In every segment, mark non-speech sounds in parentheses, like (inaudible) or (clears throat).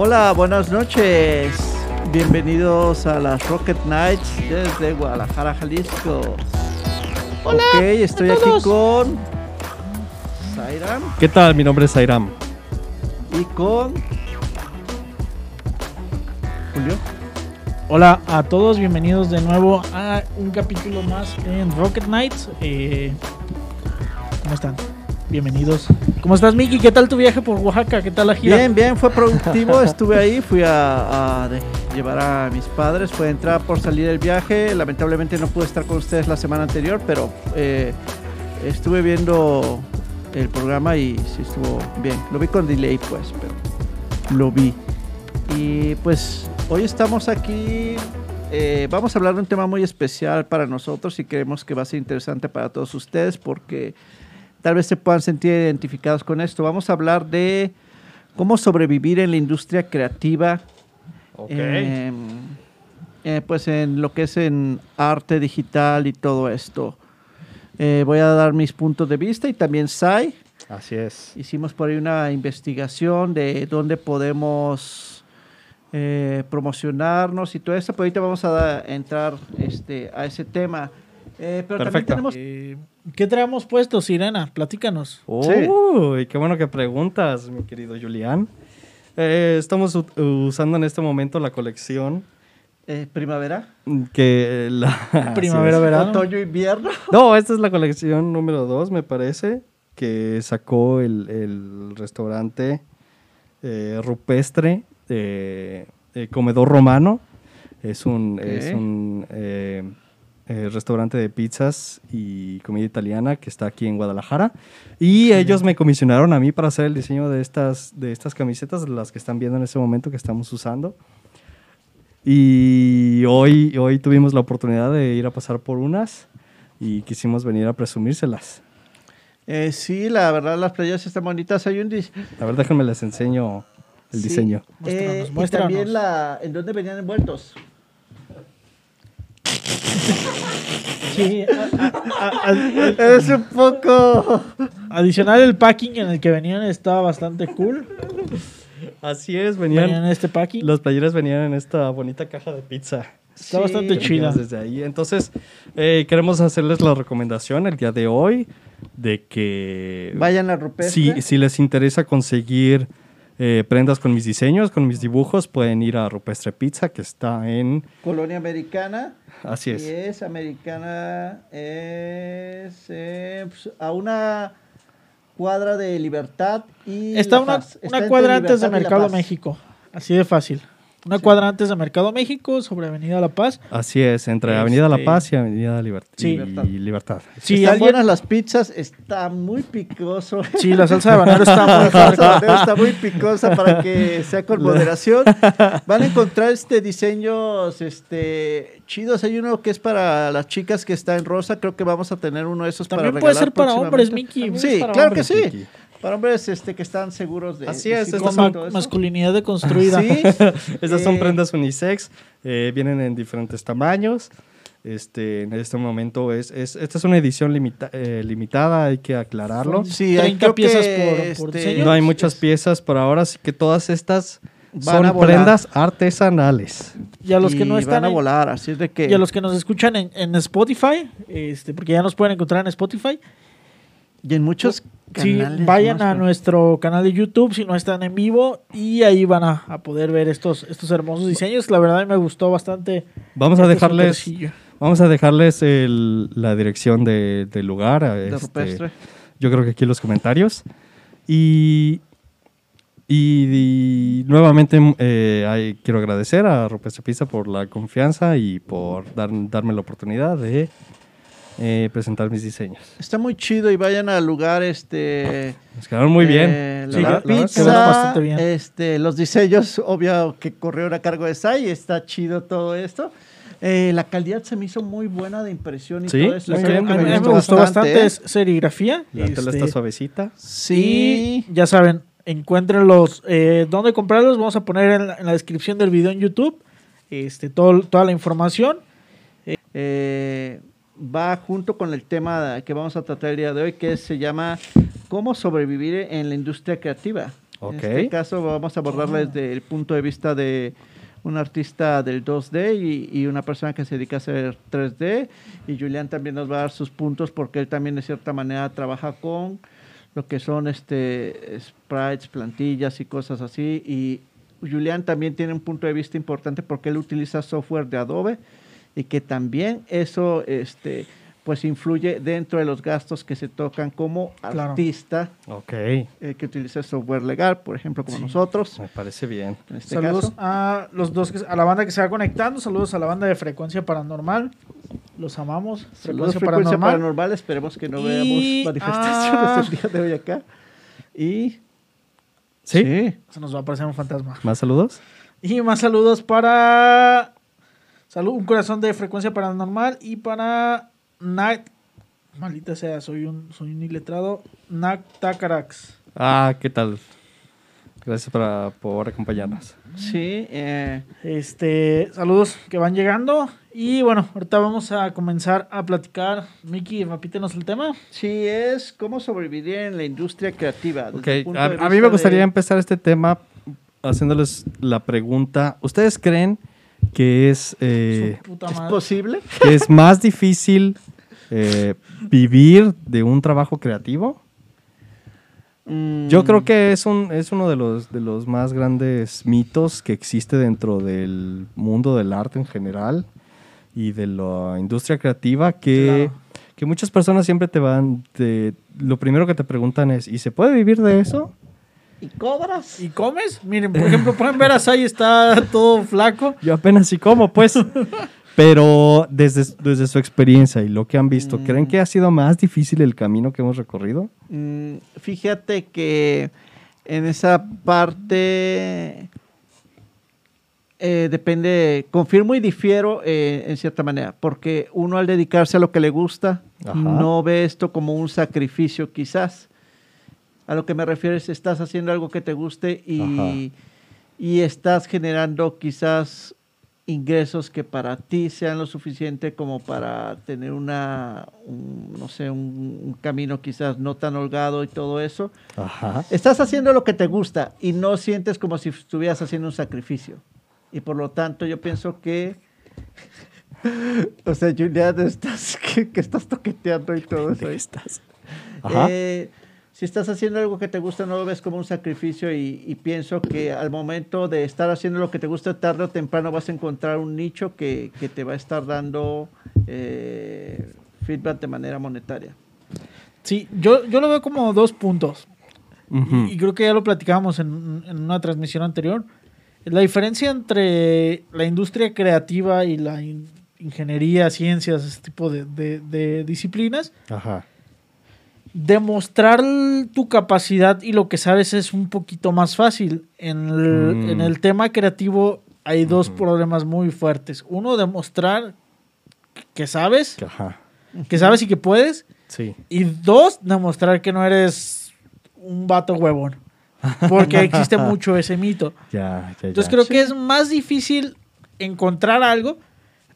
Hola, buenas noches. Bienvenidos a las Rocket Nights desde Guadalajara, Jalisco. Hola, ok, estoy a aquí con Zairam ¿Qué tal? Mi nombre es Zairam. y con Julio. Hola a todos, bienvenidos de nuevo a un capítulo más en Rocket Knights. Eh, ¿Cómo están? Bienvenidos. ¿Cómo estás, Miki? ¿Qué tal tu viaje por Oaxaca? ¿Qué tal la gira? Bien, bien, fue productivo. (laughs) Estuve ahí, fui a, llevar a mis padres. Fue entrar por salir del viaje. Lamentablemente no pude estar con ustedes la semana anterior, pero eh, estuve viendo el programa y sí estuvo bien. Lo vi con delay, pues, pero lo vi. Y pues hoy estamos aquí. eh, vamos a hablar de un tema muy especial para nosotros y creemos que va a ser interesante para todos ustedes porque tal vez se puedan sentir identificados con esto. Vamos a hablar de cómo sobrevivir en la industria creativa, em, eh, pues en lo que es en arte digital y todo esto. Eh, voy a dar mis puntos de vista y también Sai. Así es. Hicimos por ahí una investigación de dónde podemos eh, promocionarnos y todo eso, pero ahorita vamos a da- entrar este, a ese tema. Eh, pero también Perfecto. tenemos Eh, ¿Qué traemos puesto, Sirena? Platícanos. Uy, qué bueno que preguntas, mi querido Julián. Eh, estamos usando en este momento la colección eh, primavera, que la... (laughs) Primavera, verano. otoño, invierno. (laughs) No, esta es la colección número 2, me parece, que sacó el, el restaurante eh, rupestre Comedor Romano. Es un, Ok. es un eh, restaurante de pizzas y comida italiana que está aquí en Guadalajara. Y ellos me comisionaron a mí para hacer el diseño de estas, de estas camisetas, las que están viendo en este momento que estamos usando. Y hoy, hoy tuvimos la oportunidad de ir a pasar por unas y quisimos venir a presumírselas. Eh, sí, la verdad las playas están bonitas. Hay un dis- A ver, déjenme les enseño el sí, diseño. Muéstranos, eh, y muéstranos. también la, en dónde venían envueltos. Sí, a- a- a- Es un poco. adicional el packing en el que venían estaba bastante cool. Así es, Venían venían. en este packing. Las playeras venían en esta bonita caja de pizza. Está bastante chida. Desde ahí. Entonces, eh, queremos hacerles la recomendación el día de hoy de que Vayan a Rupestre. si, si les interesa conseguir eh, prendas con mis diseños, con mis dibujos, pueden ir a Rupestre Pizza, que está en... Colonia Americana. Así Y es. es americana. Es eh, pues, a una cuadra de Libertad y. Está una, Paz. Está una cuadra antes de Mercado. México. Así de fácil. Una cuadra antes de Mercado México, sobre Avenida La Paz. Así es, entre Avenida La Este- Paz y Avenida Libert- Sí. y Libertad. Si Están alguien- buenas las pizzas, está muy picoso. Sí, la salsa de habanero está (laughs) muy La salsa está muy picosa para que (laughs) sea con moderación. Van a encontrar este diseños este chidos. Hay uno que es para las chicas que está en rosa. Creo que vamos a tener uno de esos También para puede regalar ser para hombres. Mickey. Sí, para claro hombres. que sí. Mickey. Para hombres este, que están seguros de. Así de es, todo ma- masculinidad deconstruida. Sí. (laughs) Estas son Eh, prendas unisex, eh, vienen en diferentes tamaños. Este, en este momento es, es esta es una edición limita- eh, limitada, hay que aclararlo. Sí, 30 creo piezas que, por- por este, diseño. No hay muchas piezas por ahora, así que todas estas Van a son prendas artesanales. Y a los que y no van están a en- volar, así es de que. y a los que nos escuchan en, en Spotify, este, porque ya nos pueden encontrar en Spotify. Y en muchos Sí, canales. vayan más, a nuestro canal de YouTube si no están en vivo y ahí van a, a poder ver estos, estos hermosos diseños. La verdad me gustó bastante. Vamos a este dejarles, vamos a dejarles el- la dirección de- del lugar. a de este, rupestre. yo creo que aquí en los comentarios. Y, y, y nuevamente eh, hay- quiero agradecer a Rupestre Pizza por la confianza y por dar- darme la oportunidad de eh, presentar mis diseños. Está muy chido y vayan al lugar, este... Nos quedaron muy bien. eh, la, Sí, la la pizza, quedaron bastante bien. este, los diseños, obvio que corrieron a cargo de Sai, está chido todo esto. Eh, la calidad se me hizo muy buena de impresión y Sí, todo eso. bien, a mí me me gustó bastante, ¿eh? es serigrafía. La tela este, está suavecita. Sí. Y ya saben, encuéntrenlos. Eh, ¿Dónde comprarlos? Vamos a poner en la, en la descripción del video en YouTube este, todo, toda la información. eh, va junto con el tema que vamos a tratar el día de hoy, que se llama ¿Cómo sobrevivir en la industria creativa? Ok. En este caso vamos a abordarla desde el punto de vista de un artista del 2D y, y una persona que se dedica a hacer 3D. Y Julián también nos va a dar sus puntos porque él también de cierta manera trabaja con lo que son este sprites, plantillas y cosas así. Y Julián también tiene un punto de vista importante porque él utiliza software de Adobe y que también eso este pues influye dentro de los gastos que se tocan como Claro. artista Ok, eh, que utiliza software legal, por ejemplo, como Sí. nosotros. me parece bien. En este Saludos caso. a los dos, que, a la banda que se va conectando. Saludos a la banda de Frecuencia Paranormal. Los amamos. Saludos, Frecuencia frecuencia Paranormal. paranormal. Esperemos que no Y- veamos (laughs) manifestaciones ah. el día de hoy acá. Y ¿Sí? Se nos va a aparecer un fantasma. ¿Más saludos? Y más saludos para. Salud, un corazón de frecuencia paranormal. Y para. Night. Maldita sea, soy un, soy un iletrado. Nak Takarax. Ah, ¿qué tal? Gracias para, por acompañarnos. sí, eh, Este, saludos que van llegando. Y bueno, ahorita vamos a comenzar a platicar. Miki, repítenos el tema. sí es cómo sobrevivir en la industria creativa. desde Ok, el punto a, a mí me gustaría de- empezar este tema haciéndoles la pregunta. ¿Ustedes creen que es, eh, ¿Es posible? que es más difícil eh, vivir de un trabajo creativo? Mm, Yo creo que es, un, es uno de los, de los más grandes mitos que existe dento del mundo del arte en general y de la industria creativa que, Claro. que muchas personas siempre te van, te- lo primero que te preguntan es, ¿y se puede vivir de eso? ¿Y cobras? ¿Y comes? Miren, por ejemplo, pueden ver a Sai está todo flaco. Yo apenas sí como, pues. Pero desde, desde su experiencia y lo que han visto, ¿creen que ha sido más difícil el camino que hemos recorrido? Mm, fíjate que en esa parte eh, depende, confirmo y difiero eh, en cierta manera, porque uno al dedicarse a lo que le gusta Ajá. no ve esto como un sacrificio quizás. A lo que me refiero es estás haciendo algo que te guste y, y estás generando quizás ingresos que para ti sean lo suficiente como para tener una, un, no sé, un, un camino quizás no tan holgado y todo eso. Ajá. Estás haciendo lo que te gusta y no sientes como si estuvieras haciendo un sacrificio. Y por lo tanto yo pienso que, (laughs) o sea, Julián, estás, (laughs) que, que estás toqueteando y todo eso. estás? Ajá. Eh, si estás haciendo algo que te gusta, no lo ves como un sacrificio y, y pienso que al momento de estar haciendo lo que te gusta, tarde o temprano vas a encontrar un nicho que, que te va a estar dando eh, feedback de manera monetaria. Sí, yo, yo lo veo como dos puntos. Ujú. Y, y creo que ya lo platicábamos en, en una transmisión anterior. La diferencia entre la industria creativa y la in- ingeniería, ciencias, ese tipo de, de- de disciplinas, Ajá. Demostrar tu capacidad y lo que sabes es un poquito más fácil. En el, Mm. en el tema creativo hay dos problemas muy fuertes. Uno, demostrar que sabes, Ajá. que sabes y que puedes. Sí. Y dos, demostrar que no eres un vato huevón. Porque (laughs) existe mucho ese mito. Ya, ya, Entonces creo que es más difícil encontrar algo,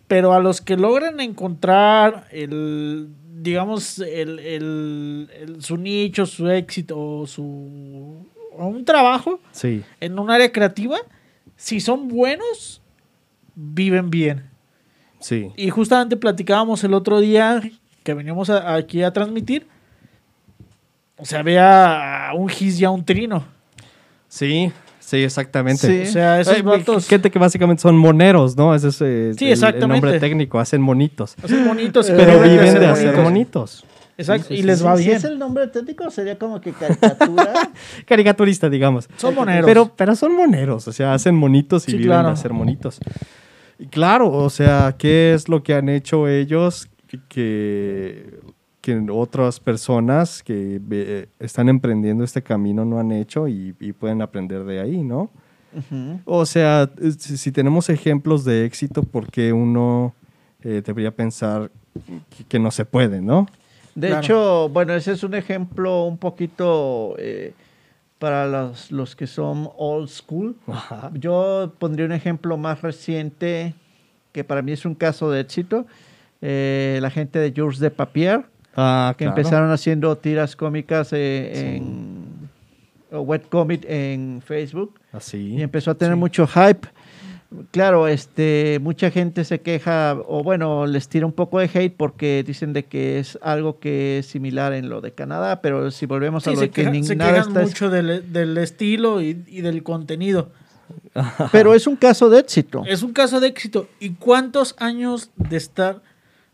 pero a los que logran encontrar el, digamos, el, el- el- su nicho, su éxito o su o un trabajo Sí. en un área creativa, si son buenos, viven bien. Sí. Y justamente platicábamos el otro día que veníamos a- aquí a transmitir. O sea, había un gis y a un trino. Sí, sí, exactamente. Sí. O sea, esos vatos Gente que básicamente son moneros, ¿no? Ese es eh, Sí, el- nombre técnico, hacen monitos. hacen bonitos. y Pero viven viven de hacer monitos. Exacto, Sí, y les sí. va Si bien. es el nombre técnico, sería como que caricatura. (laughs) Caricaturista, digamos. Son moneros. Pero, pero son moneros, o sea, hacen monitos y Sí, viven claro. de hacer monitos. Y claro, o sea, ¿qué es lo que han hecho ellos que, que, otras personas que ve- están emprendiendo este camino no han hecho y, y pueden aprender de ahí, ¿no? O sea, eh, si, si tenemos ejemplos de éxito, ¿por qué uno eh, debería pensar que, que no se puede, no? De Claro. hecho, bueno, ese es un ejemplo un poquito eh, para los, los que son old school. Ajá. Yo pondría un ejemplo más reciente que para mí es un caso de éxito. Eh, la gente de Georges de Papier, Ah, que claro. empezaron haciendo tiras cómicas eh, Sí. en, o webcomic en Facebook Así. y empezó a tener Sí. mucho hype. Claro, este, mucha gente se queja o bueno, les tira un poco de hate porque dicen de que es algo que es similar en lo de Canadá, pero si volvemos a lo se, de que queja- ni se nada quejan está es- mucho del, del estilo y, y del contenido. pero es un caso de éxito. Es un caso de éxito. ¿Y cuántos años de estar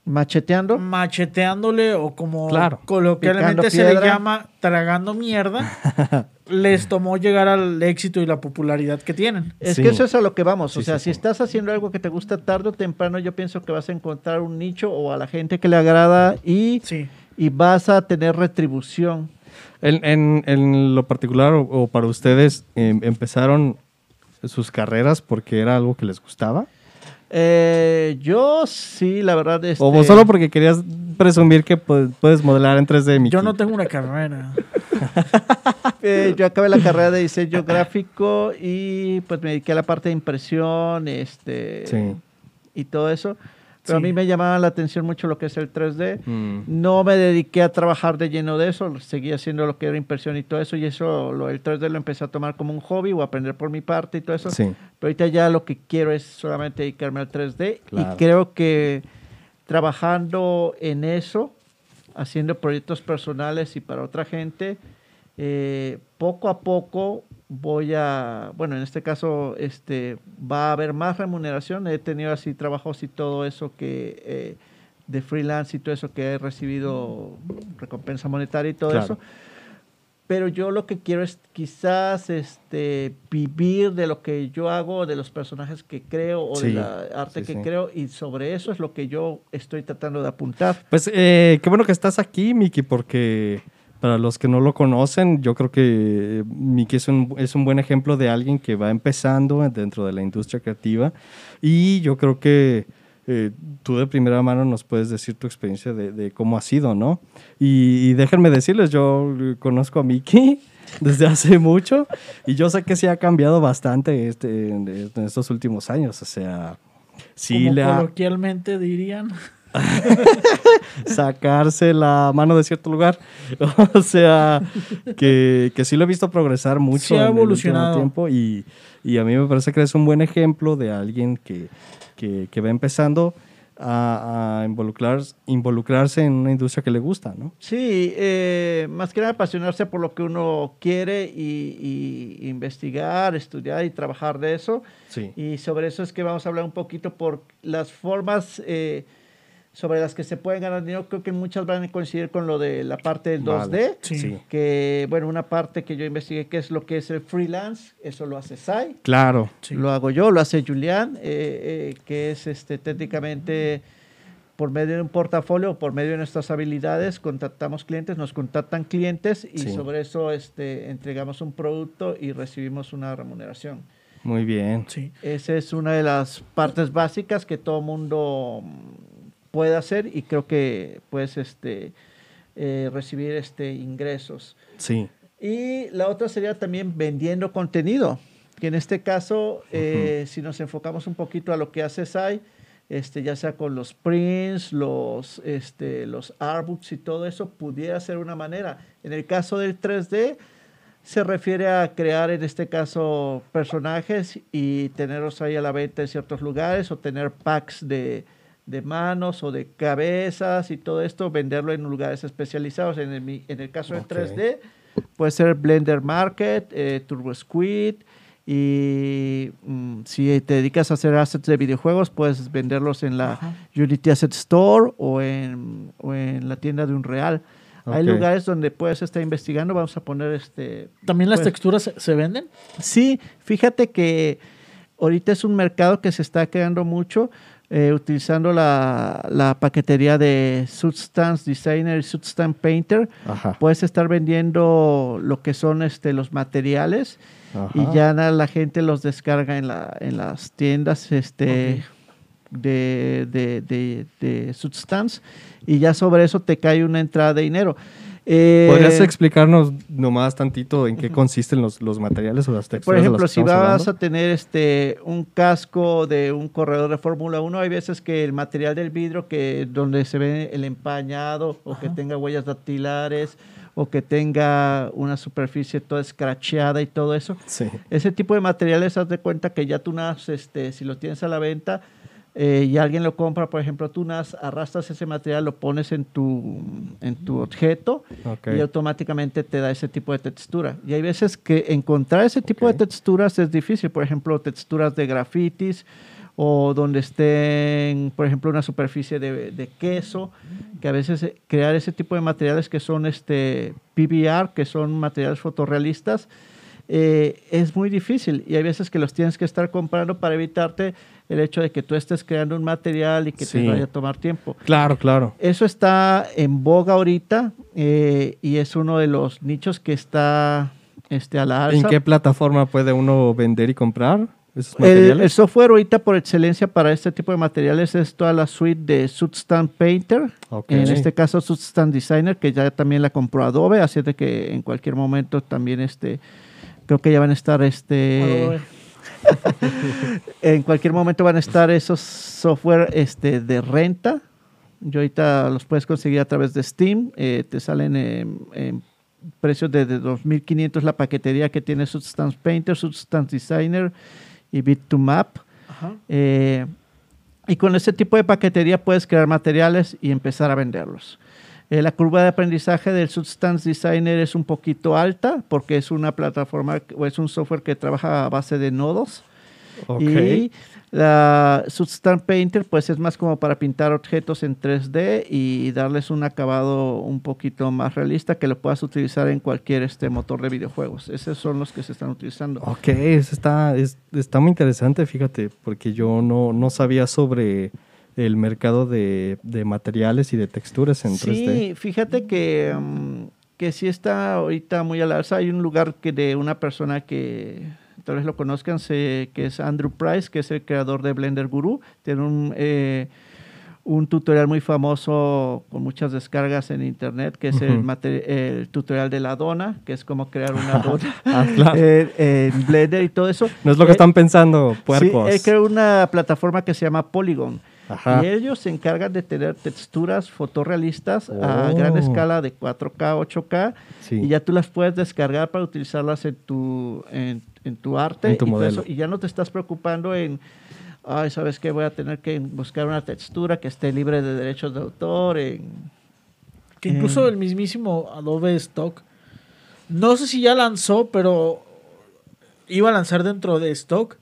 Macheteando, macheteándole o como Claro. coloquialmente se le llama tragando mierda, (laughs) les tomó llegar al éxito y la popularidad que tienen? Es Sí. que eso es a lo que vamos. o sea, sí, si sí. estás haciendo algo que te gusta tarde o temprano, yo pienso que vas a encontrar un nicho o a la gente que le agrada y, Sí. y vas a tener retribución. En, en- en lo particular o, o para ustedes, em, ¿empezaron sus carreras porque era algo que les gustaba? Eh, yo sí, la verdad. Este, ¿O solo porque querías presumir que pu- puedes modelar en 3D, Mickey? Yo no tengo una carrera. (laughs) eh, yo acabé la carrera de diseño gráfico y pues me dediqué a la parte de impresión este, Sí. y todo eso. Pero Sí. a mí me llamaba la atención mucho lo que es el 3D. Mm. No me dediqué a trabajar de lleno de eso, seguí haciendo lo que era impresión y todo eso, y eso, lo, el 3D lo empecé a tomar como un hobby o aprender por mi parte y todo eso. Sí. Pero ahorita ya lo que quiero es solamente dedicarme al 3D Claro. y creo que trabajando en eso, haciendo proyectos personales y para otra gente, eh, poco a poco voy a, bueno, en este caso este, va a haber más remuneración. He tenido así trabajos y todo eso que eh, de freelance y todo eso que he recibido recompensa monetaria y todo Claro. eso. Pero yo lo que quiero es quizás este, vivir de lo que yo hago, de los personajes que creo o Sí, de la arte sí, que sí. creo y sobre eso es lo que yo estoy tratando de apuntar. Pues eh, qué bueno que estás aquí, Miki, porque para los que no lo conocen, yo creo que Miki es un, es un buen ejemplo de alguien que va empezando dentro de la industria creativa y yo creo que eh, tú de primera mano nos puedes decir tu experiencia de, de cómo ha sido, ¿no? Y, y déjenme decirles, yo eh, conozco a Miki (laughs) desde hace mucho y yo sé que sí ha cambiado bastante este, en, en estos últimos años, o sea... Sí, como le ha, coloquialmente dirían. (laughs) (laughs) sacarse la mano de cierto lugar. (laughs) O sea, que, que sí lo he visto progresar mucho Sí ha en el último evolucionado. tiempo y, y a mí me parece que es un buen ejemplo de alguien que, que, que va empezando a, a involucrar, involucrarse en una industria que le gusta, ¿no? Sí, eh, más que nada apasionarse por lo que uno quiere y, y investigar, estudiar y trabajar de eso. Sí. Y sobre eso es que vamos a hablar un poquito por las formas eh, sobre las que se pueden ganar dinero. Creo que muchas van a coincidir con lo de la parte del 2D. Vale. Sí. Que, bueno, una parte que yo investigué que es lo que es el freelance, eso lo hace Sai. Claro. Sí. Lo hago yo, lo hace Julián, eh, eh, que es este, técnicamente por medio de un portafolio, por medio de nuestras habilidades, contactamos clientes, nos contactan clientes y Sí. sobre eso este, entregamos un producto y recibimos una remuneración. Muy bien. Sí. Esa es una de las partes básicas que todo mundo puede hacer y creo que puedes este, eh, recibir este, ingresos. Sí. Y la otra sería también vendiendo contenido, que en este caso, eh, si nos enfocamos un poquito a lo que hace SAI, este, ya sea con los prints, los, este, los artbooks y todo eso, pudiera ser una manera. En el caso del 3D, se refiere a crear, en este caso, personajes y tenerlos ahí a la venta en ciertos lugares o tener packs de, de manos o de cabezas y todo esto, venderlo en lugares especializados. En el, mi- en el caso del 3D, puede ser Blender Market, eh, Turbo Squid. Y mm, si te dedicas a hacer assets de videojuegos, puedes venderlos en la Ajá. Unity Asset Store o en, o en la tienda de un real. Hay lugares donde puedes estar investigando. Vamos a poner este. ¿También las pues, texturas se, se venden? Sí, fíjate que ahorita es un mercado que se está creando mucho eh, utilizando la, la paquetería de Substance Designer y Substance Painter. Ajá. Puedes estar vendiendo lo que son este, los materiales Ajá. y ya la gente los descarga en, la, en las tiendas este, de, de, de, de Substance y ya sobre eso te cae una entrada de dinero. Eh, ¿Podrías explicarnos nomás tantito en qué consisten los, los materiales o las texturas? Por de las ejemplo, que si vas hablando? a tener este un casco de un corredor de Fórmula 1, hay veces que el material del vidrio que donde se ve el empañado o que tenga huellas dactilares o que tenga una superficie toda escracheada y todo eso, Sí. ese tipo de materiales, haz de cuenta que ya tú este, si lo tienes a la venta eh, y alguien lo compra, por ejemplo, tú nas, arrastras ese material, lo pones en tu, en tu objeto Ok. y automáticamente te da ese tipo de textura. Y hay veces que encontrar ese tipo Ok. de texturas es difícil, por ejemplo, texturas de grafitis o donde estén, por ejemplo, una superficie de, de queso, que a veces eh, crear ese tipo de materiales que son este PBR, que son materiales fotorrealistas, eh, es muy difícil y hay veces que los tienes que estar comprando para evitarte el hecho de que tú estés creando un material y que Sí. te vaya a tomar tiempo. Claro, claro. Eso está en boga ahorita eh, y es uno de los nichos que está este, a la alza. ¿En qué plataforma puede uno vender y comprar esos materiales? el software ahorita por excelencia para este tipo de materiales es toda la suite de Substance Painter. Ok. En este caso Substance Designer, que ya también la compró Adobe, así de que en cualquier momento también este creo que ya van a estar este en cualquier momento van a estar esos software este, de renta. Yo ahorita los puedes conseguir a través de Steam. eh, te salen en, en precios de, de 2.500 la paquetería que tiene Substance Painter, Substance Designer y Bit2Map. Ajá. Eh, y con ese tipo de paquetería puedes crear materiales y empezar a venderlos. Eh, la curva de aprendizaje del Substance Designer es un poquito alta porque es una plataforma o es un software que trabaja a base de nodos. Ok. Y la Substance Painter, pues es más como para pintar objetos en 3D y darles un acabado un poquito más realista que lo puedas utilizar en cualquier este motor de videojuegos. Esos son los que se están utilizando. Ok, eso está, es- está muy interesante, fíjate, porque yo no, no sabía sobre el mercado de, de materiales y de texturas en 3D. Sí, fíjate que, mm, que sí está ahorita muy al alza. Hay un lugar que de una persona que tal vez lo conozcan, se- que es Andrew Price, que es el creador de Blender Guru. Tiene un, eh, un tutorial muy famoso con muchas descargas en internet, que es el, tutorial de la dona, que es como crear una (laughs) dona (laughs) Ah, claro. (laughs) eh, en Blender y todo eso. no es lo que Eh, están pensando, puercos. Sí, él creó una plataforma que se llama Polygon. Ajá. Y ellos se encargan de tener texturas fotorrealistas a Oh. gran escala de 4K, 8K. Sí. Y ya tú las puedes descargar para utilizarlas en tu, en, en tu arte. En tu y, todo modelo. eso. y ya no te estás preocupando en, ay, ¿sabes qué? Voy a tener que buscar una textura que esté libre de derechos de autor. En... Que incluso el mismísimo Adobe Stock, no sé si ya lanzó, pero iba a lanzar dentro de Stock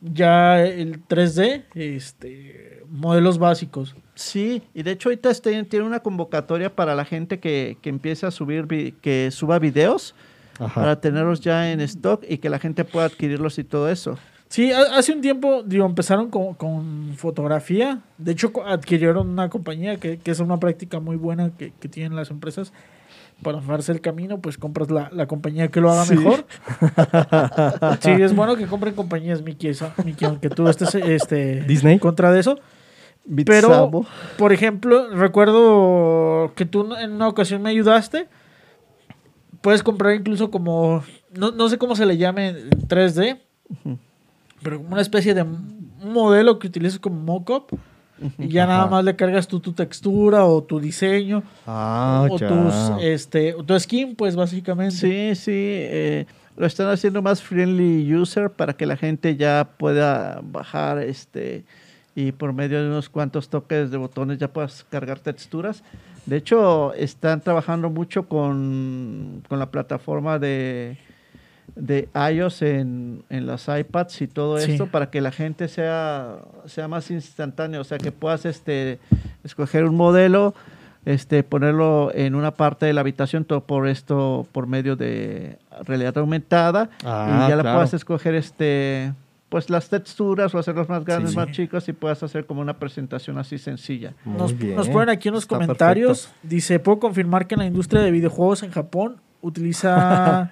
ya el 3D, este, modelos básicos. Sí, y de hecho ahorita este- tiene una convocatoria para la gente que, que empiece a subir, vi- que suba videos Ajá. para tenerlos ya en stock y que la gente pueda adquirirlos y todo eso. Sí, ha- hace un tiempo, digo, empezaron con, con fotografía. De hecho, adquirieron una compañía que, que es una práctica muy buena que, que tienen las empresas. Para ahorrarse el camino, pues compras la, la compañía que lo haga Sí. mejor. (laughs) sí, es bueno que compren compañías, Mickey, aunque tú estés este, Disney. contra de eso. Pero, Bitsabo. por ejemplo, recuerdo que tú en una ocasión me ayudaste. Puedes comprar incluso como, no, no sé cómo se le llame en 3D, Ujú, pero como una especie de modelo que utilices como mockup. Y ya nada más le cargas tú tu textura o tu diseño Ah, o ya. tus este tu skin pues básicamente Sí, sí, eh, lo están haciendo más friendly user para que la gente ya pueda bajar este y por medio de unos cuantos toques de botones ya puedas cargar texturas. De hecho, están trabajando mucho con, con la plataforma de, de iOS en, en las iPads y todo Sí. esto para que la gente sea, sea más instantáneo, o sea, que puedas este, escoger un modelo, este, ponerlo en una parte de la habitación, todo por esto, por medio de realidad aumentada, Ah, y ya la claro. puedas escoger este pues las texturas o hacerlos más grandes, Sí. más chicos y puedas hacer como una presentación así sencilla. Nos, ponen aquí en los Está comentarios dice puedo confirmar que la industria de videojuegos en Japón utiliza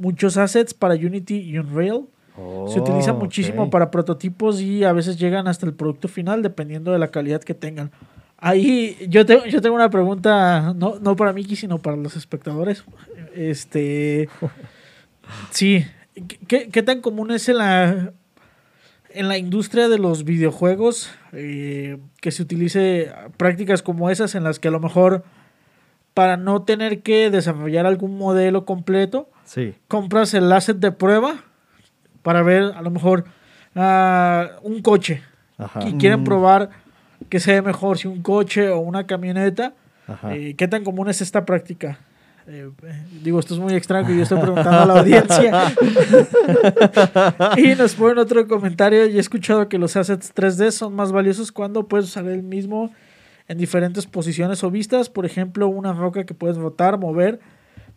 muchos assets para Unity y Unreal se utiliza Oh, muchísimo ok. para prototipos y a veces llegan hasta el producto final dependiendo de la calidad que tengan Ahí yo tengo, yo tengo una pregunta, no, no para Miki, sino para los espectadores. Este. (laughs) Sí. ¿Qué, qué tan común es en la, en la industria de los videojuegos eh, que se utilice prácticas como esas en las que a lo mejor para no tener que desarrollar algún modelo completo, Sí. compras el asset de prueba para ver a lo mejor ah, un coche Ajá. y quieren Mm. probar que se ve mejor si un coche o una camioneta. Eh, ¿Qué tan común es esta práctica? Eh, eh, digo, esto es muy extraño que yo estoy preguntando a la audiencia. (laughs) y nos ponen otro comentario. Y he escuchado que los assets 3D son más valiosos cuando puedes usar el mismo en diferentes posiciones o vistas. Por ejemplo, una roca que puedes rotar, mover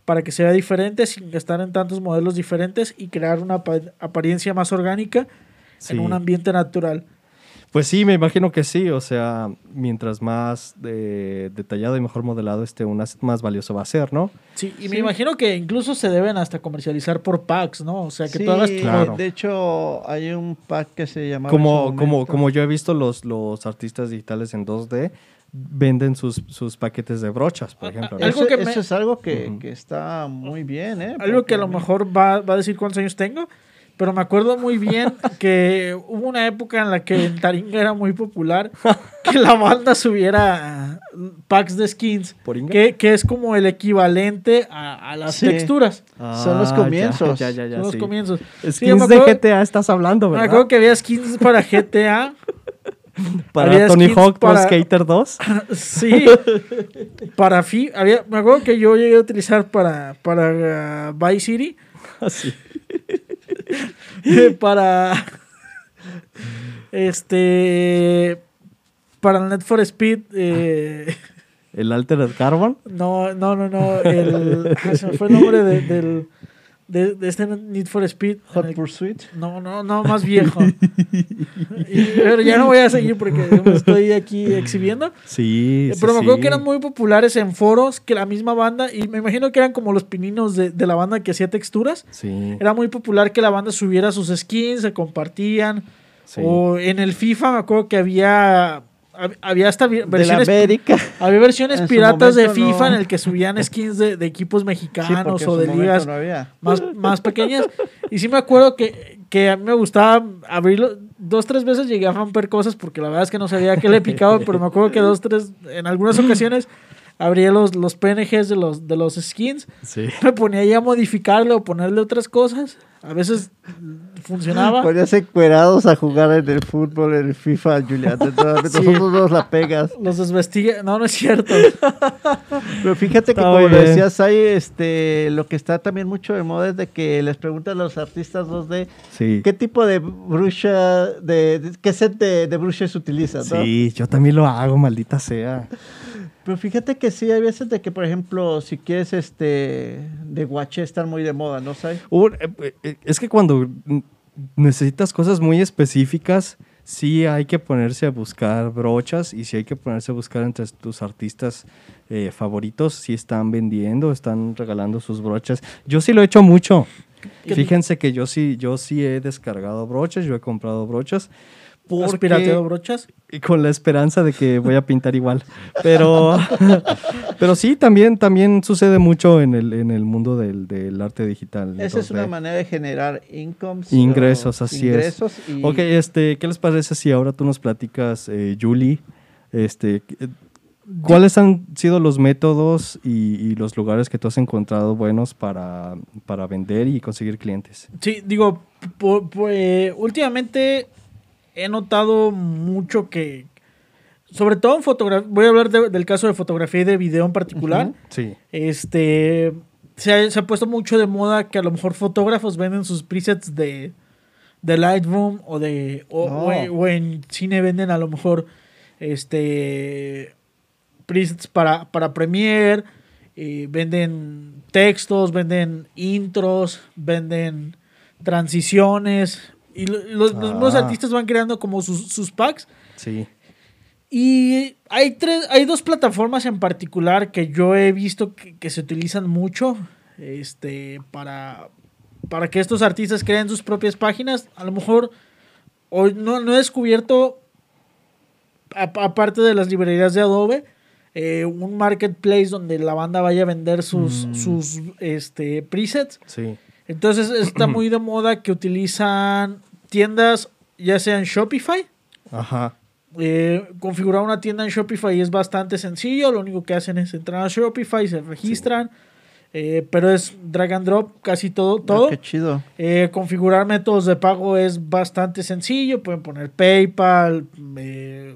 para que sea diferente sin gastar en tantos modelos diferentes y crear una apa- apariencia más orgánica Sí. en un ambiente natural. Pues sí, me imagino que sí. O sea, mientras más eh, detallado y mejor modelado esté un asset, más valioso va a ser, ¿no? Sí, y Sí. me imagino que incluso se deben hasta comercializar por packs, ¿no? O sea, que Sí, tú hagas Claro. de hecho hay un pack que se llama Como, como, como yo he visto los, los artistas digitales en 2D, venden sus, sus paquetes de brochas, por Ah, ejemplo. ah, ¿no? algo eso, que me- eso es algo que, Ujú. que está muy bien, ¿eh? Algo que a lo mejor va, va a decir cuántos años tengo, pero me acuerdo muy bien (laughs) que hubo una época en la que en Taringa era muy popular que la banda subiera packs de skins, que, que es como el equivalente a, a las Sí. texturas. Son los Ah, comienzos. (laughs) Ya, ya, ya, Son los sí. comienzos. Skins Sí, me de acuerdo- GTA estás hablando, Me ¿verdad? acuerdo que había skins para GTA. (laughs) Para Tony Hawk Pro para- Skater 2. (laughs) Sí, para fi había, me acuerdo que yo llegué a utilizar para, para uh, Vice City, Así. (laughs) para este para el Net for Speed eh, El Altered Carbon. no no no no el, ah, se me fue el nombre de, del de, de este Need for Speed Hot el- Pursuit. no no no más viejo Y- pero ya no voy a seguir porque me estoy aquí exhibiendo Sí, Eh, sí, Pero me acuerdo sí. que eran muy populares en foros que la misma banda, y me imagino que eran como los pininos de, de la banda que hacía texturas. Sí, Era muy popular que la banda subiera sus skins, se compartían. sí. O en el FIFA me acuerdo que había. Hab- Había hasta vi- De la versiones, América. había versiones (laughs) piratas de FIFA no. en el que subían skins de, de equipos Sí, mexicanos en o de ligas no más, más pequeñas. Y sí me acuerdo que, que a mí me gustaba abrirlo. Dos, tres veces llegué a romper cosas porque la verdad es que no sabía qué le picaba, pero me acuerdo que dos, tres, en algunas ocasiones abría los, los PNGs de los, de los skins. Sí. Me ponía ahí a modificarle o ponerle otras cosas. A veces funcionaba. Ponías encuerados a jugar en el fútbol, en el FIFA, Julián. Entonces, (laughs) Sí. Nosotros nos la pegas. Los desvestía. No, no es cierto. (laughs) Pero fíjate que como lo decías, hay este, lo que está también mucho de moda es de que les preguntan a los artistas 2D Sí. qué tipo de brucha, de, de- qué set de, de brushes utilizan, ¿no? Sí, yo también lo hago, maldita sea. Pero fíjate que sí, hay veces de que, por ejemplo, si quieres este de guache están muy de moda, ¿no sabes? Eh, eh, es que cuando necesitas cosas muy específicas, sí hay que ponerse a buscar brochas y sí hay que ponerse a buscar entre tus artistas eh, favoritos si están vendiendo, están regalando sus brochas. Yo sí lo he hecho mucho. ¿Qué- Fíjense que yo sí, yo sí he descargado brochas, yo he comprado brochas. ¿Has Porque, pirateado brochas? y con la esperanza de que voy a pintar igual. Pero, (laughs) pero sí, también, también sucede mucho en el, en el mundo del, del arte digital. Esa es 2D. una manera de generar incomes. Ingresos, o- así es. ingresos y Ok, este, ¿qué les parece si ahora tú nos platicas, eh, Julie, este, eh, cuáles han sido los métodos y, y los lugares que tú has encontrado buenos para, para vender y conseguir clientes? Sí, digo, po- po- eh, últimamente he notado mucho que, sobre todo en fotografía, voy a hablar de- del caso de fotografía y de video en particular. Sí. este, se ha, se ha puesto mucho de moda que a lo mejor fotógrafos venden sus presets de, de Lightroom o de o, No. o en- o en cine venden a lo mejor este presets para, para Premiere, eh, venden textos, venden intros, venden transiciones. Y lo- los, los mismos Ah. artistas van creando como sus, sus packs. Sí. Y hay tres, hay dos plataformas en particular que yo he visto que, que se utilizan mucho. Este. Para. Para que estos artistas creen sus propias páginas. A lo mejor. Hoy no, no he descubierto aparte de las librerías de Adobe, eh, un marketplace donde la banda vaya a vender sus, Mm. sus este, presets. Sí. Entonces está (clears throat) muy de moda que utilizan tiendas, ya sean Shopify. Ajá. Eh, configurar una tienda en Shopify es bastante sencillo. Lo único que hacen es entrar a Shopify, se registran. eh, pero es drag and drop casi todo. todo. Ah, qué chido. Eh, configurar métodos de pago es bastante sencillo. Pueden poner PayPal,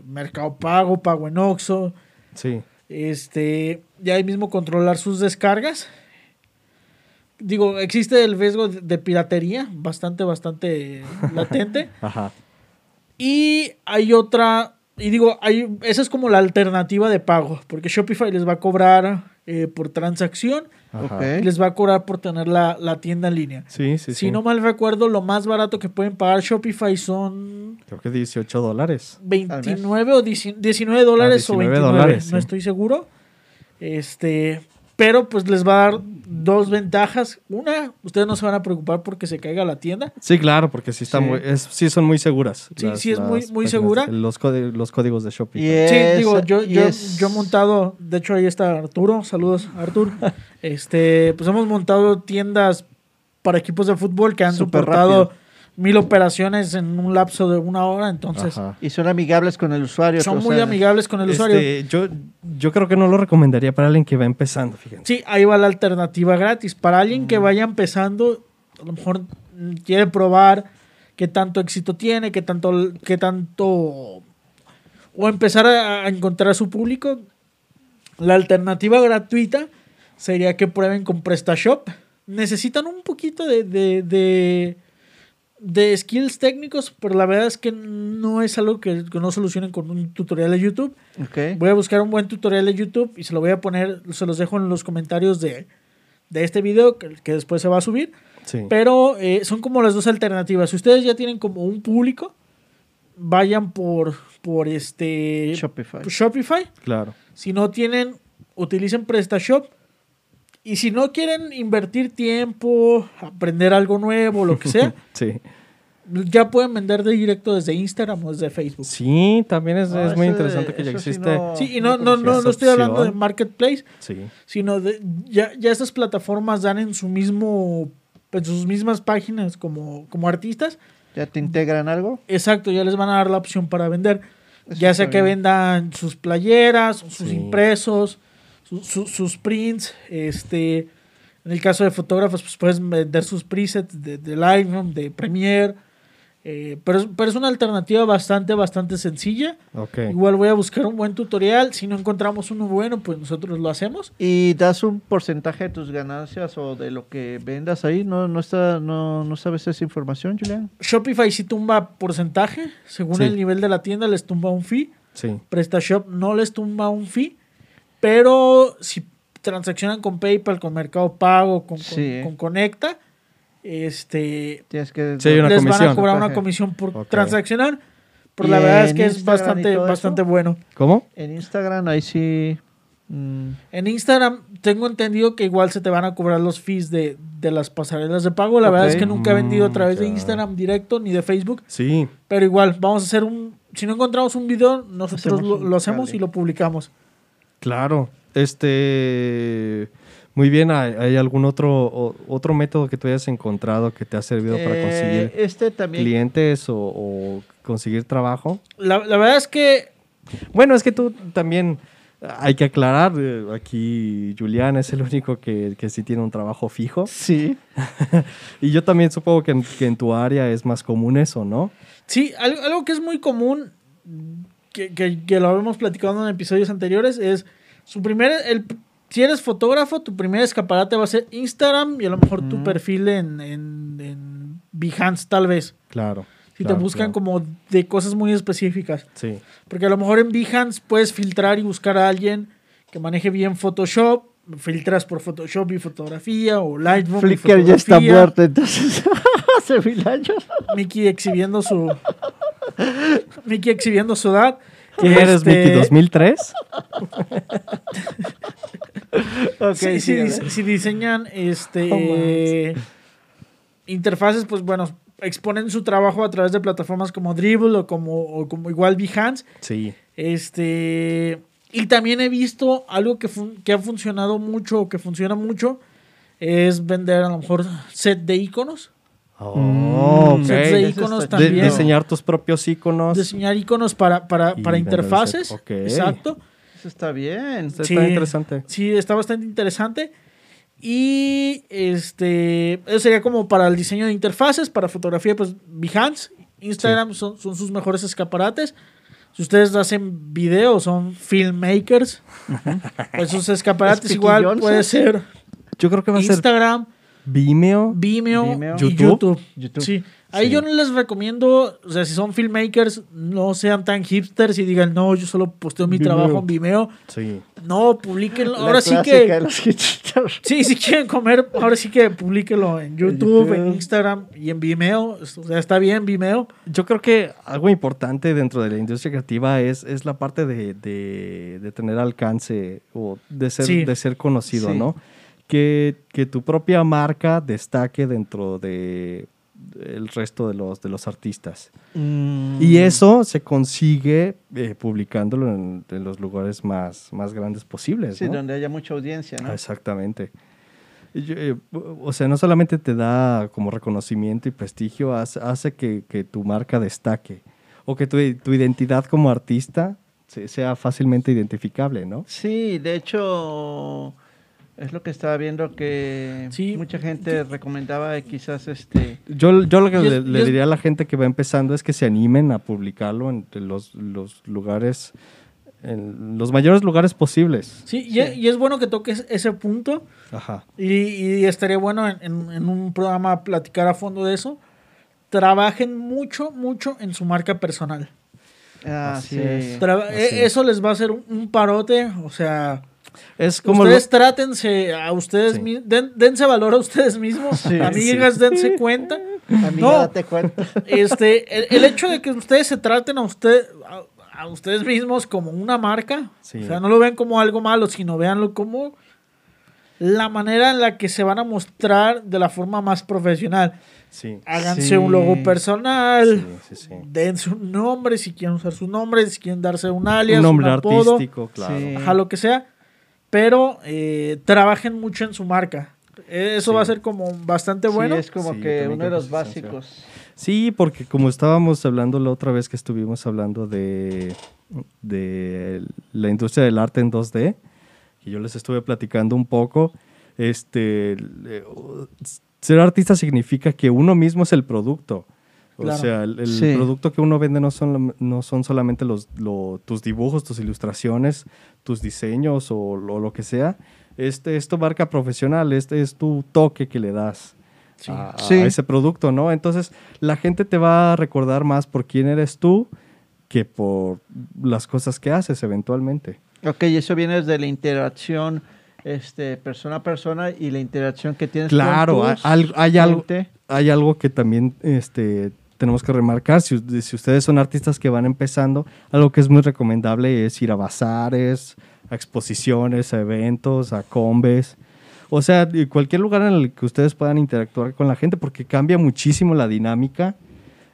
Mercado Pago, Pago en Oxxo. Sí. Este, ya ahí mismo controlar sus descargas. Digo, existe el riesgo de, piratería bastante, bastante (laughs) latente. Ajá. Y hay otra, y digo, hay, esa es como la alternativa de pago, porque Shopify les va a cobrar eh, por transacción Ajá. Ok. y les va a cobrar por tener la, la tienda en línea. Sí, sí, si sí. no mal recuerdo, lo más barato que pueden pagar Shopify son Creo que 18 dólares. 29 o 19 19 dólares o 19 29, dólares, no sí. estoy seguro. Este, pero pues les va a dar dos ventajas. Una, ustedes no se van a preocupar porque se caiga la tienda. Sí, claro, porque sí, está Sí. muy, es, sí son muy seguras. Sí, sí es muy- muy segura. Los, los códigos de Shopify. Y Sí, digo, yo, yo, yo he montado, de hecho ahí está Arturo, saludos Arturo. (laughs) este, pues hemos montado tiendas para equipos de fútbol que han Súper soportado rápido. Mil operaciones en un lapso de una hora, entonces Ajá. Y son amigables con el usuario. son muy sea, amigables con el usuario. Este, yo, yo creo que no lo recomendaría para alguien que va empezando, fíjense. Sí, ahí va la alternativa gratis. Para alguien que vaya empezando, a lo mejor mm, quiere probar qué tanto éxito tiene, qué tanto, qué tanto o empezar a, a encontrar a su público. La alternativa gratuita sería que prueben con PrestaShop. Necesitan un poquito de, de, de, de skills técnicos, pero la verdad es que no es algo que, que no solucionen con un tutorial de YouTube. Ok. Voy a buscar un buen tutorial de YouTube y se lo voy a poner, se los dejo en los comentarios de, de este video que, que después se va a subir. Sí. Pero eh, son como las dos alternativas. Si ustedes ya tienen como un público, vayan por, por este Shopify. por Shopify. Claro. Si no tienen, utilicen PrestaShop. Y si no quieren invertir tiempo, aprender algo nuevo, lo que sea, (laughs) Sí. ya pueden vender de directo desde Instagram o desde Facebook. Sí, también es, Ah, es muy interesante que ya sí existe. no- Sí, y no, no, no, no estoy hablando de. Marketplace, Sí. sino de ya, ya estas plataformas dan en su mismo en sus mismas páginas como, como artistas ¿Ya te integran algo? exacto ya les van a dar la opción para vender Eso ya sea que bien. vendan sus playeras sus Sí. impresos su- su- sus prints este en el caso de fotógrafos pues puedes vender sus presets de, de Lightroom de Premiere eh, pero, es, pero es una alternativa bastante bastante sencilla Ok. igual voy a buscar un buen tutorial si no encontramos uno bueno pues nosotros lo hacemos ¿Y das un porcentaje de tus ganancias o de lo que vendas ahí? ¿No, no, está, no, no sabes esa información, Julián? Shopify sí tumba porcentaje, según Sí. el nivel de la tienda les tumba un fee. Sí. PrestaShop no les tumba un fee, pero si transaccionan con PayPal, con Mercado Pago, con, con- Sí. con Conecta, este, Tienes que... Sí, les van a cobrar una comisión por transaccionar. Pero ¿Y la verdad es que es Instagram bastante, eso? bastante bueno. ¿Cómo? En Instagram ahí sí... mm, En Instagram tengo entendido que igual se te van a cobrar los fees de, de las pasarelas de pago. La verdad es que nunca he vendido a Mm, través de. Instagram directo ni de Facebook. Sí. Pero igual, vamos a hacer un. Si no encontramos un video, nosotros Hacemos lo, hacemos y lo publicamos. Claro. Este. Muy bien, ¿hay, algún otro, otro método que tú hayas encontrado que te ha servido para eh, conseguir Este también... clientes o, o conseguir trabajo? La, la verdad es que. Bueno, es que tú también hay que aclarar, eh, aquí Julián es el único que, que sí tiene un trabajo fijo. Sí. (laughs) Y yo también supongo que en, que en tu área es más común eso, ¿no? Sí, algo, algo que es muy común, que, que, que lo habíamos platicado en episodios anteriores, es su primer. El, si eres fotógrafo, tu primer escaparate va a ser Instagram y a lo mejor tu perfil en, en, en Behance, tal vez. Claro. Si claro, te buscan claro. como de cosas muy específicas. Sí. Porque a lo mejor en Behance puedes filtrar y buscar a alguien que maneje bien Photoshop. Filtras por Photoshop y fotografía o Lightroom. y Flickr ya está muerto, entonces... (laughs) Hace mil años. (laughs) Mickey exhibiendo su. Mickey exhibiendo su edad. ¿Quién eres, Este, Mickey? ¿2003? (laughs) Ok, si, diseñan este interfaces, pues bueno, exponen su trabajo a través de plataformas como Dribble o como, o como igual Behance. Sí. Este. Y también he visto algo que, fun- que ha funcionado mucho, que funciona mucho, es vender a lo mejor set de iconos. Oh, ok. Sets de Eso iconos está De- también. diseñar tus propios iconos. Diseñar iconos para, para, para interfaces. set, ok. Exacto. Eso está bien. Está Sí. interesante. Sí, está bastante interesante. Y este eso sería como para el diseño de interfaces, para fotografía, pues Behance, Instagram son, son sus mejores escaparates. Si ustedes hacen videos, son filmmakers, pues sus escaparates igual puede ser Yo creo que va a ser Instagram, Vimeo. Vimeo, Vimeo. y YouTube. YouTube. YouTube. Sí. Ahí Sí. yo no les recomiendo, o sea, si son filmmakers, no sean tan hipsters y digan, no, yo solo posteo mi Vimeo. trabajo en Vimeo. Sí. No, publiquenlo. Ahora sí que de los hipsters. Sí, si quieren comer, ahora sí que publíquelo en YouTube, en. Instagram y en Vimeo. O sea, está bien Vimeo. Yo creo que algo importante dentro de la industria creativa es, es la parte de, de- de tener alcance o de ser, Sí. de ser conocido, Sí. ¿no? Que, que tu propia marca destaque dentro de el resto de los, de los artistas. Mm. Y eso se consigue eh, publicándolo en, en los lugares más, más grandes posibles. Sí, ¿no? donde haya mucha audiencia, ¿no? Exactamente. Yo, eh, o sea, no solamente te da como reconocimiento y prestigio, hace, hace que, que tu marca destaque o que tu, tu identidad como artista se- sea fácilmente identificable, ¿no? Sí, de hecho, es lo que estaba viendo que Sí. mucha gente recomendaba quizás este... Yo, yo lo que Y es- le, diría a la gente que va empezando es que se animen a publicarlo en los, los lugares, en los mayores lugares posibles. Sí, y, y es bueno que toques ese punto. Ajá. Y, y estaría bueno en, en- en un programa platicar a fondo de eso. Trabajen mucho, mucho en su marca personal. Ah, Así sí. es. Así e- es. Eso les va a hacer un, un parote. O sea, Es como lo- ustedes trátense a ustedes Sí. mismos. dense valor a ustedes mismos. (laughs) Sí. Amigas, dense cuenta. Amiga, No. date cuenta. (laughs) Este, el, el hecho de que ustedes se traten a usted a, a ustedes mismos como una marca, Sí. o sea, no lo vean como algo malo, sino véanlo como la manera en la que se van a mostrar de la forma más profesional. Sí. Háganse Sí. un logo personal, Sí, sí, sí. dense un nombre si quieren usar su nombre, si quieren darse un alias, Un nombre apodo, artístico, claro. Sí. ajá, lo que sea, pero eh, trabajen mucho en su marca. Eso Sí. va a ser como bastante bueno. Sí, es como Sí, que uno de los básicos. Sí, porque como estábamos hablando la otra vez que estuvimos hablando de, de la industria del arte en 2D, y yo les estuve platicando un poco, este, ser artista significa que uno mismo es el producto. O Claro. sea, el, el Sí. producto que uno vende no son, no son solamente los, lo- tus dibujos, tus ilustraciones, tus diseños o, lo- lo que sea. Este es tu marca profesional, este es tu toque que le das Sí. a, a ese producto, ¿no? Entonces, la gente te va a recordar más por quién eres tú que por las cosas que haces eventualmente. Ok, y eso viene desde la interacción este, persona a persona y la interacción que tienes Claro, con hay, tus al- hay algo, hay algo que también este, tenemos que remarcar. Si, si ustedes son artistas que van empezando, algo que es muy recomendable es ir a bazares, a exposiciones, a eventos, a combes. O sea, cualquier lugar en el que ustedes puedan interactuar con la gente, porque cambia muchísimo la dinámica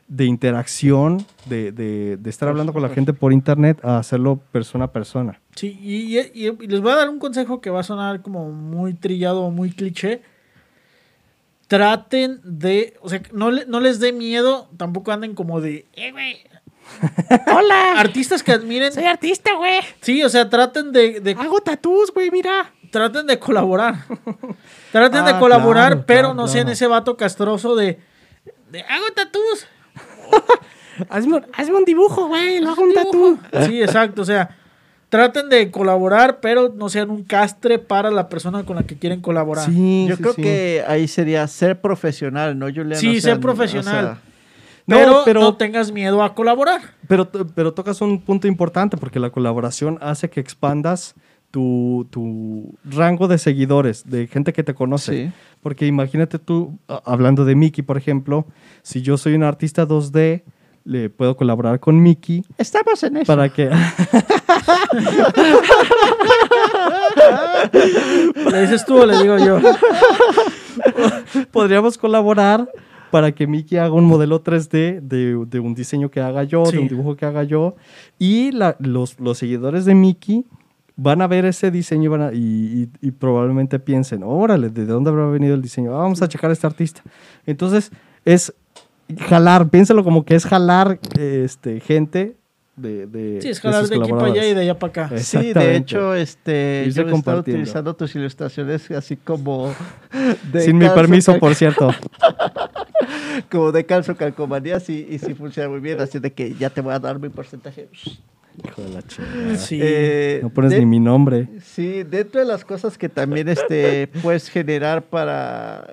de interacción, de, de- de estar hablando con la gente por internet, a hacerlo persona a persona. Sí, y- y les voy a dar un consejo que va a sonar como muy trillado o muy cliché. Traten de, o sea, no, le- no les dé miedo, tampoco anden como de, eh, güey. (laughs) Hola. Artistas que admiren. Soy artista, güey. Sí, o sea, traten de, de- Hago tatús, güey, mira. traten de colaborar. (laughs) traten de Ah, colaborar, claro, pero claro, no sean claro. ese vato castroso de, de hago tatús. (laughs) Hazme, un- hazme un dibujo, güey. Lo hago un tatú. Sí, exacto, o sea, traten de colaborar, pero no sean un castre para la persona con la que quieren colaborar. Sí, Yo sí, creo sí. que ahí sería ser profesional, ¿no, Julián? Sí, O sea, ser profesional. o sea, No, Pero, pero- no tengas miedo a colaborar. Pero, pero tocas un punto importante porque la colaboración hace que expandas tu, tu rango de seguidores, de gente que te conoce. Sí. Porque imagínate tú, hablando de Mickey, por ejemplo, si yo soy un artista 2D, le puedo colaborar con Mickey Estamos en eso. para que... (laughs) ¿Le dices tú o le digo yo? podríamos colaborar para que Mickey haga un modelo 3D de, de un diseño que haga yo, Sí. de un dibujo que haga yo. Y la- los, los seguidores de Mickey van a ver ese diseño y, van a- y- y- y probablemente piensen, órale, ¿de dónde habrá venido el diseño? Ah, vamos a checar a este artista. Entonces, es jalar, piénsalo como que es jalar este, gente de, de Sí, es jalar de aquí para allá y de allá para acá. Sí, de hecho, este, Irse yo he estado utilizando tus ilustraciones así como... de Sin mi permiso, por cierto. (laughs) Como de calzo calcomanías y, y sí funciona muy bien, así de que ya te voy a dar mi porcentaje. Hijo de la chingada. Sí. Eh, No pones de- ni mi nombre. Sí, dentro de las cosas que también este, puedes generar para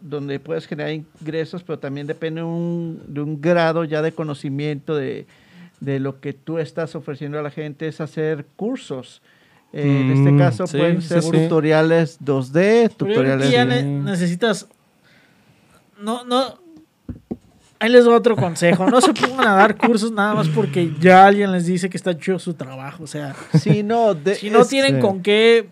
donde puedes generar ingresos, pero también depende un- de un grado ya de conocimiento de, de lo que tú estás ofreciendo a la gente, es hacer cursos. Eh, en este Mm, caso sí, pueden sí, ser sí. tutoriales 2D, Pero yo creo tutoriales... que ya ne- necesitas. No, no. Ahí les doy otro consejo. No se pongan a dar cursos nada más porque ya alguien les dice que está chido su trabajo. O sea, Sí, no, de- si no es- tienen sí. con qué.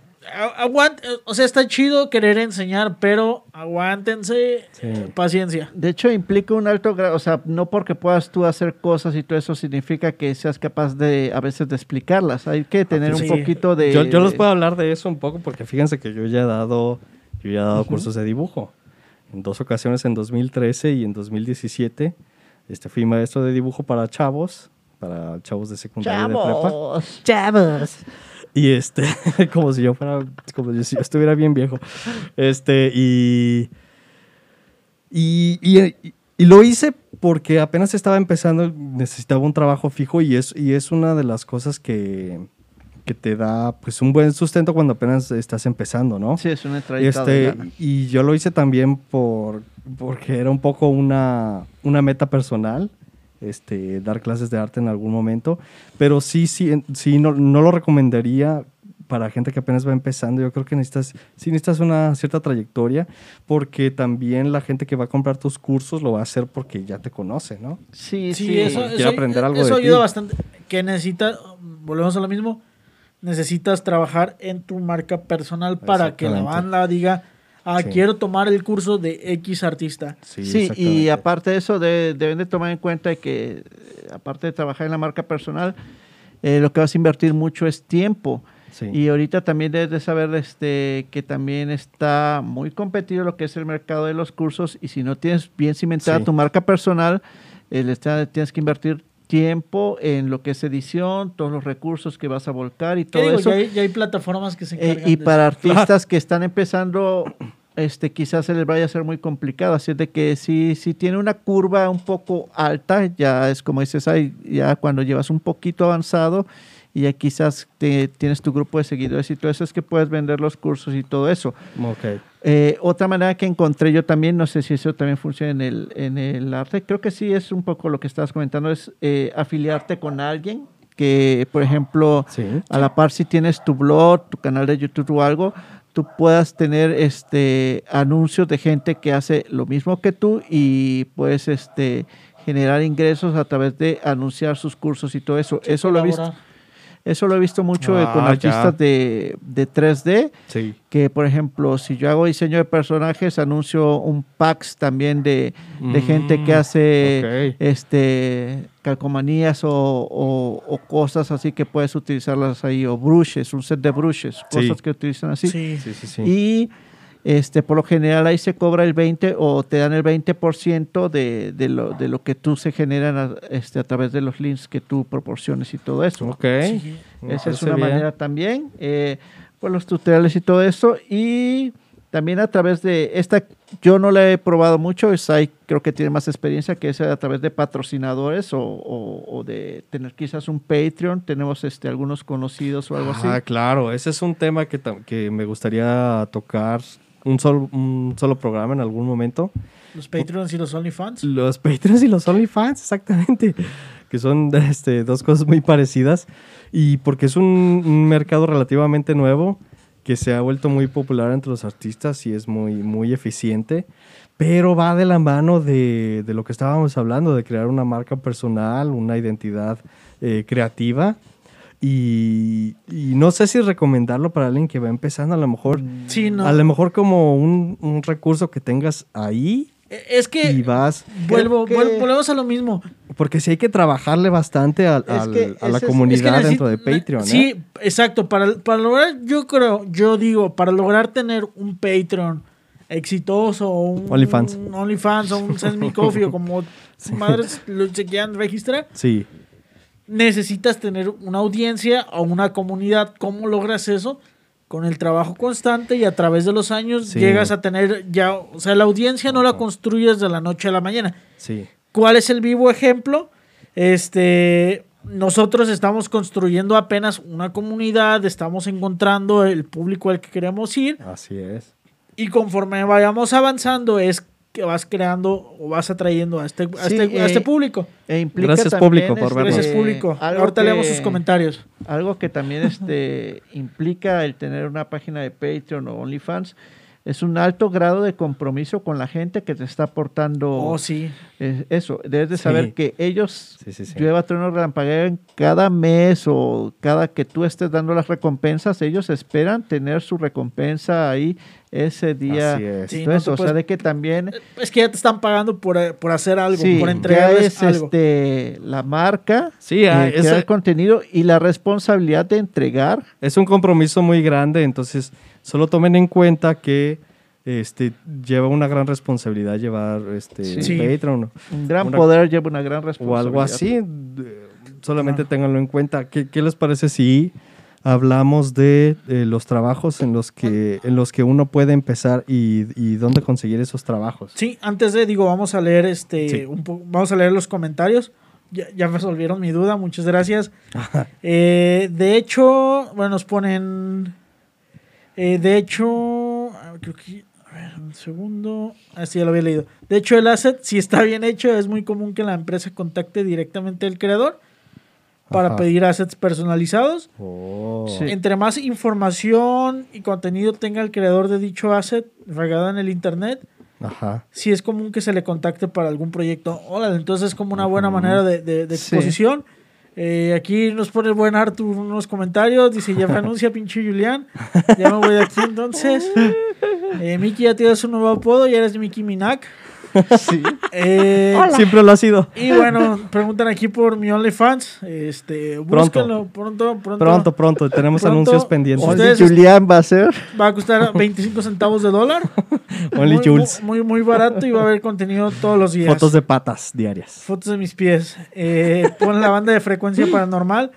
Aguant, o sea, está chido querer enseñar, pero aguántense. Sí. eh, Paciencia. De hecho, implica un alto grado, o sea, no porque puedas tú hacer cosas y todo eso significa que seas capaz de, a veces, de explicarlas. Hay que tener Sí. un poquito de... Yo, yo les puedo hablar de eso un poco porque fíjense que yo ya he dado, yo ya he dado cursos de dibujo. En dos ocasiones, en 2013 y en 2017, este, fui maestro de dibujo para chavos, para chavos de secundaria y de prepa. ¡Chavos! Y este, (laughs) como si yo fuera, como si yo estuviera bien viejo. Este, y, y, y, y lo hice porque apenas estaba empezando, necesitaba un trabajo fijo y es, y es una de las cosas que, que te da pues un buen sustento cuando apenas estás empezando, ¿no? Sí, es una Este, y yo lo hice también por, porque era un poco una, una meta personal, este, dar clases de arte en algún momento, pero sí, sí, sí no, no lo recomendaría para gente que apenas va empezando. Yo creo que necesitas, sí necesitas una cierta trayectoria, porque también la gente que va a comprar tus cursos lo va a hacer porque ya te conoce, ¿no? Sí, Sí, sí. eso, aprender algo eso de ayuda ti. bastante. Que necesitas, volvemos a lo mismo, necesitas trabajar en tu marca personal para que la banda diga, ah, Sí. quiero tomar el curso de X artista. Sí, y aparte de eso, de- deben de tomar en cuenta que, eh, aparte de trabajar en la marca personal, eh, lo que vas a invertir mucho es tiempo. Sí. Y ahorita también debes de saber este, que también está muy competido lo que es el mercado de los cursos y si no tienes bien cimentada Sí. tu marca personal, eh, le está- tienes que invertir tiempo en lo que es edición, todos los recursos que vas a volcar y ¿Qué todo digo? eso. Ya hay, ya hay plataformas que se Eh, encargan y de para eso. artistas que están empezando, este, quizás se les vaya a ser muy complicado. Así es de que si, si tiene una curva un poco alta, ya es como dices, ahí, ya cuando llevas un poquito avanzado y ya quizás te- tienes tu grupo de seguidores y todo eso, es que puedes vender los cursos y todo eso. Ok. Eh, otra manera que encontré yo también, no sé si eso también funciona en el, en el arte, creo que sí es un poco lo que estabas comentando, es eh, afiliarte con alguien que, por ejemplo, Sí. a la par si tienes tu blog, tu canal de YouTube o algo, tú puedas tener este anuncios de gente que hace lo mismo que tú y puedes este generar ingresos a través de anunciar sus cursos y todo eso. Eso lo he visto. Eso lo he visto mucho con Ah, artistas de, de 3D Sí. que por ejemplo si yo hago diseño de personajes anuncio un packs también de, de gente que Mm, hace este calcomanías o, o- o cosas así que puedes utilizarlas ahí o brushes un set de brushes Sí. cosas que utilizan así Sí. Sí, sí, sí. y este por lo general ahí se cobra el 20 o te dan el 20% de, de, lo, de lo que tú se generan a, este, a través de los links que tú proporciones y todo eso Ok. Sí. Esa es una bien. manera también, eh, por los tutoriales y todo eso. Y también a través de esta, yo no la he probado mucho, Sai creo que tiene más experiencia que es a través de patrocinadores o, o- o de tener quizás un Patreon. Tenemos este, algunos conocidos o algo Ah, así. claro, ese es un tema que, que me gustaría tocar un solo, un solo programa en algún momento. Los Patreons y los OnlyFans. Los Patreons y los OnlyFans, exactamente. Que son (laughs) este, dos cosas muy parecidas. Y porque es un, un mercado relativamente nuevo que se ha vuelto muy popular entre los artistas y es muy, muy eficiente. Pero va de la mano de, de lo que estábamos hablando, de crear una marca personal, una identidad eh, creativa. Y, y no sé si recomendarlo para alguien que va empezando, a lo mejor Sí, no. a lo mejor como un, un recurso que tengas ahí Eh, Es que y vas. vuelvo, que- volvemos a lo mismo. Porque sí hay que trabajarle bastante al- Es al- que a la comunidad Es que necesi- dentro de Patreon. ¿eh? Sí, exacto. Para, para lograr, yo creo, yo digo, para lograr tener un Patreon exitoso, o un OnlyFans. un OnlyFans o un (laughs) Send Me Coffee o como madres lo se quieran registrar, Sí. Necesitas tener una audiencia o una comunidad. ¿Cómo logras eso? Con el trabajo constante y a través de los años Sí. llegas a tener ya, o sea, la audiencia no la construyes de la noche a la mañana. Sí. ¿Cuál es el vivo ejemplo? Este, nosotros estamos construyendo apenas una comunidad, estamos encontrando el público al que queremos ir Así es. y conforme vayamos avanzando es que vas creando o vas atrayendo a este, a Sí, este, a este eh, público. E implica Gracias, también, público, por vernos. Gracias público. algo Ahorita leemos sus comentarios. Algo que también este, (laughs) implica el tener una página de Patreon o OnlyFans es un alto grado de compromiso con la gente que te está aportando Oh, sí. eh, eso. Debes de Sí. saber que ellos Sí, sí, sí. llueva, trueno, relampagueen cada mes o cada que tú estés dando las recompensas, ellos esperan tener su recompensa ahí ese día. Así es. Sí, Todo no eso, te o sea, de que también Es que ya te están pagando por, eh, por hacer algo, sí, por ya entregarles es algo. este la marca, Sí, ah, eh, eso- crear contenido y la responsabilidad de entregar. Es un compromiso muy grande, entonces solo tomen en cuenta que este lleva una gran responsabilidad llevar este Sí. Patreon Un gran Una- poder lleva una gran o responsabilidad. algo así. Solamente ténganlo en cuenta. ¿Qué, qué les parece si hablamos de, eh, los trabajos en los que en los que uno puede empezar y, y dónde conseguir esos trabajos? Sí, antes de, digo, vamos a leer este, Sí. un po- vamos a leer los comentarios. Ya, ya resolvieron mi duda, muchas gracias. Eh, de hecho, bueno, nos ponen, eh, de hecho, creo que, a ver, un segundo, así ya lo había leído. De hecho, el asset, si está bien hecho, es muy común que la empresa contacte directamente al creador para Ajá. pedir assets personalizados. Oh. Sí. Entre más información y contenido tenga el creador de dicho asset regado en el internet, Ajá. si es común que se le contacte para algún proyecto. Órale, entonces es como una buena manera de, de- de Sí. exposición. Eh, aquí nos pone el buen Arthur unos comentarios. Dice, ya (laughs) anuncia, pinche Julián. Ya me voy de aquí entonces. (laughs) Eh, Miki ya tienes un nuevo apodo, ya eres Miki Minak. Sí. Eh, Siempre lo ha sido. y bueno, preguntan aquí por mi OnlyFans. Este, búsquenlo pronto, pronto. Pronto, pronto. Tenemos Pronto. anuncios pendientes. Only- Julián va a ser. Va a costar (laughs) 25 centavos de dólar. (laughs) Only muy, Jules. Muy, muy barato y va a haber contenido todos los días. Fotos de patas diarias. Fotos de mis pies. Eh, pon la banda de frecuencia paranormal.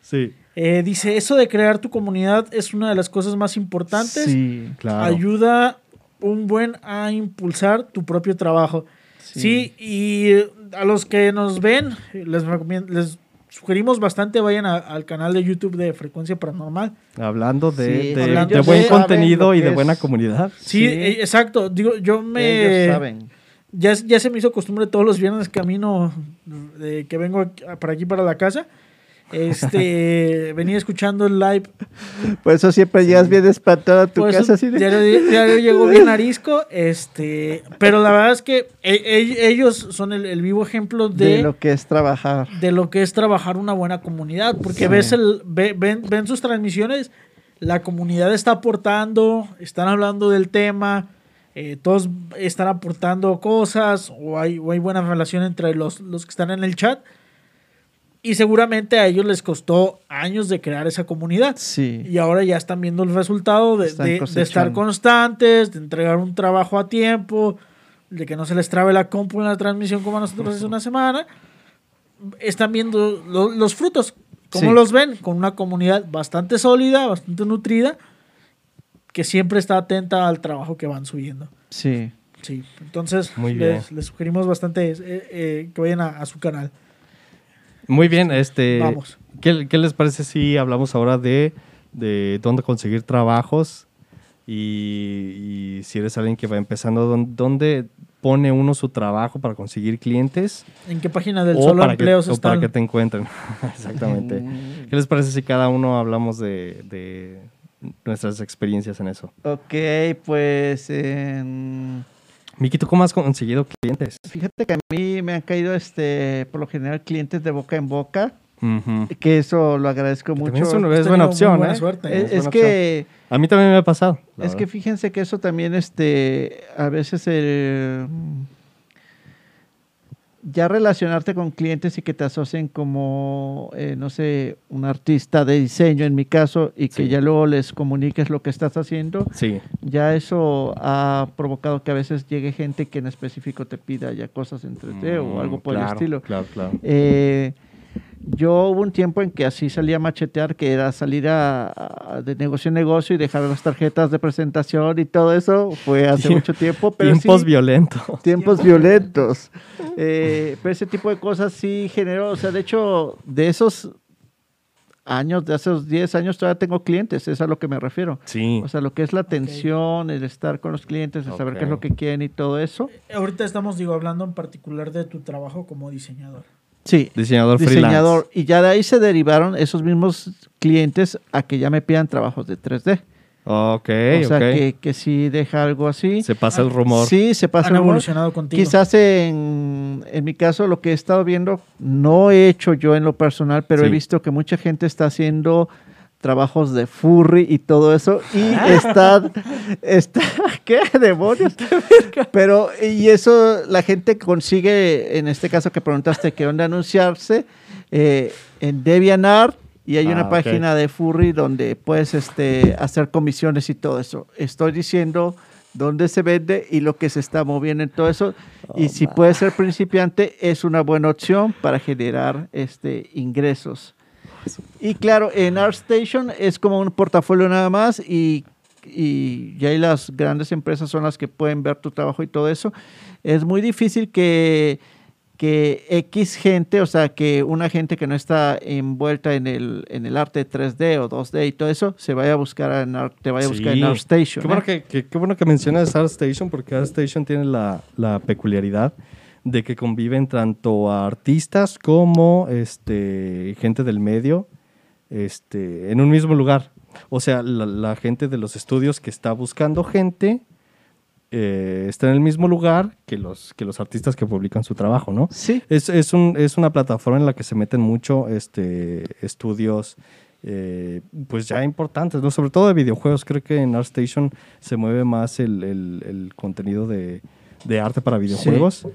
Sí. Eh, dice, eso de crear tu comunidad es una de las cosas más importantes. Sí. Claro. Ayuda un buen a impulsar tu propio trabajo. Sí, y a los que nos ven, les, recomiendo- les sugerimos bastante, vayan a- al canal de YouTube de Frecuencia Paranormal. Hablando de, Sí, de- hablando de de- buen contenido y de buena comunidad. Sí, Sí. eh, exacto. Digo, yo me... Ellos saben. Ya, ya se me hizo costumbre todos los viernes camino de que vengo aquí- para aquí para la casa. Este (laughs) venía escuchando el live. Por eso siempre llegas bien espantado a tu Por casa. Así de- diario llego bien (laughs) arisco. Este, pero la verdad es que e- e- ellos son el, el vivo ejemplo de, de lo que es trabajar. de lo que es trabajar una buena comunidad. Porque Sí. ves el, ve- ven, ven sus transmisiones, la comunidad está aportando, están hablando del tema, eh, todos están aportando cosas, o hay, o hay buena relación entre los, los que están en el chat. Y seguramente a ellos les costó años de crear esa comunidad. Sí. Y ahora ya están viendo el resultado de, estar constantes, de entregar un trabajo a tiempo, de que no se les trabe la compu en la transmisión como a nosotros hace una semana. Están viendo lo- los frutos. ¿Cómo Sí. los ven? Con una comunidad bastante sólida, bastante nutrida, que siempre está atenta al trabajo que van subiendo. Sí. Sí, entonces Muy les sugerimos bastante eh, eh, que vayan a, a su canal. Muy bien, este. Vamos. ¿qué, qué les parece si hablamos ahora de, de dónde conseguir trabajos? Y, y si eres alguien que va empezando, ¿dónde, pone uno su trabajo para conseguir clientes? ¿En qué página del o solo que, empleos o para están? que te encuentren. (laughs) Exactamente. ¿Qué les parece si cada uno hablamos de, de nuestras experiencias en eso? Ok, pues en- Miki, ¿tú cómo has conseguido clientes? fíjate que a mí me han caído este por lo general clientes de boca en boca, que eso lo agradezco Que mucho. es, una- es buena opción, buena ¿eh? suerte. Es, Es es buena que A mí también me ha pasado. es que fíjense que eso también este a veces el ya relacionarte con clientes y que te asocien como, eh, no sé, un artista de diseño en mi caso y que Sí. ya luego les comuniques lo que estás haciendo, Sí. ya eso ha provocado que a veces llegue gente que en específico te pida ya cosas en 3D o algo por Mm, Claro, el estilo. Claro, claro. Eh, yo hubo un tiempo en que así salía a machetear, que era salir a, a- de negocio en negocio y dejar las tarjetas de presentación y todo eso. Fue hace Tiemp- mucho tiempo, pero Tiempos sí, violentos. tiempos violentos. Eh, pero ese tipo de cosas sí generó, o sea, de hecho, de esos años, de esos 10 años todavía tengo clientes, es a lo que me refiero. Sí. O sea, lo que es la atención, el estar con los clientes, el saber qué es lo que quieren y todo eso. Ahorita estamos, digo, hablando en particular de tu trabajo como diseñador. Sí, Diseñador, diseñador. Y ya de ahí se derivaron esos mismos clientes a que ya me pidan trabajos de 3D. Ok, o sea, que, que sí deja algo así. Se pasa el rumor. Sí, se pasa Han el rumor. evolucionado contigo. Quizás en, en mi caso lo que he estado viendo, no he hecho yo en lo personal, pero he visto que mucha gente está haciendo trabajos de furry y todo eso y Ah. está, está (laughs) ¿qué demonios? (laughs) Pero y eso la gente consigue, en este caso que preguntaste que dónde anunciarse, eh, en DeviantArt y hay Ah, una ok. página de furry donde puedes este, hacer comisiones y todo eso. Estoy diciendo dónde se vende y lo que se está moviendo en todo eso. y si puede ser principiante, es una buena opción para generar este, ingresos. Y claro, en ArtStation es como un portafolio nada más y, y ya ahí las grandes empresas son las que pueden ver tu trabajo y todo eso. Es muy difícil que, que X gente, o sea, que una gente que no está envuelta en el, en el arte 3D o 2D y todo eso, se vaya a buscar en Art- te vaya a buscar Sí. en ArtStation. Qué bueno ¿eh? que, que- qué bueno que mencionas ArtStation, porque ArtStation tiene la, la peculiaridad de que conviven tanto a artistas como este, gente del medio este, en un mismo lugar. O sea, la, la gente de los estudios que está buscando gente eh, está en el mismo lugar que los, que los artistas que publican su trabajo, ¿no? Sí, Es, es, un- es una plataforma en la que se meten mucho este, estudios, eh, pues ya importantes, ¿no? Sobre todo de videojuegos. Creo que en ArtStation se mueve más el, el- el contenido de, de arte para videojuegos.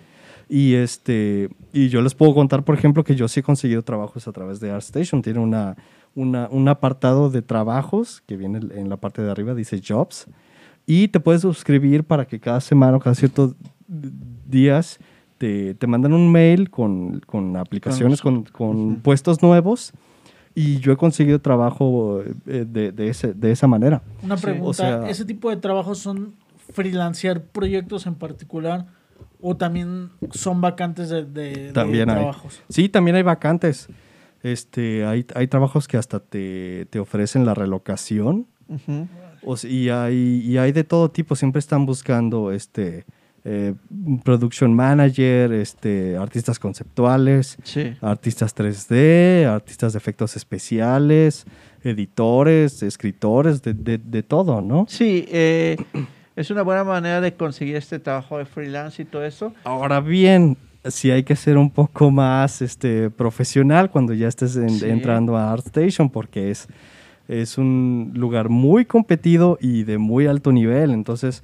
Y, este, y yo les puedo contar, por ejemplo, que yo sí he conseguido trabajos a través de ArtStation. Tiene una, una, un apartado de trabajos que viene en la parte de arriba, dice Jobs. Y te puedes suscribir para que cada semana o cada ciertos días te, te mandan un mail con, con aplicaciones, con, con puestos nuevos. Y yo he conseguido trabajo eh, de, de, ese- de esa manera. Una Sí. pregunta, O sea- ¿ese tipo de trabajos son freelancear proyectos en particular o también son vacantes de, de- de También hay. trabajos? Sí, también hay vacantes. Este, hay, hay trabajos que hasta te, te ofrecen la relocación. O sea, y, hay, y hay de todo tipo. Siempre están buscando este, eh, production manager, este, artistas conceptuales, sí. artistas 3D, artistas de efectos especiales, editores, escritores, de, de- de todo, ¿no? Sí, eh, es una buena manera de conseguir este trabajo de freelance y todo eso. Ahora bien, sí hay que ser un poco más este, profesional cuando ya estés en- Sí. entrando a ArtStation porque es, es un lugar muy competido y de muy alto nivel. Entonces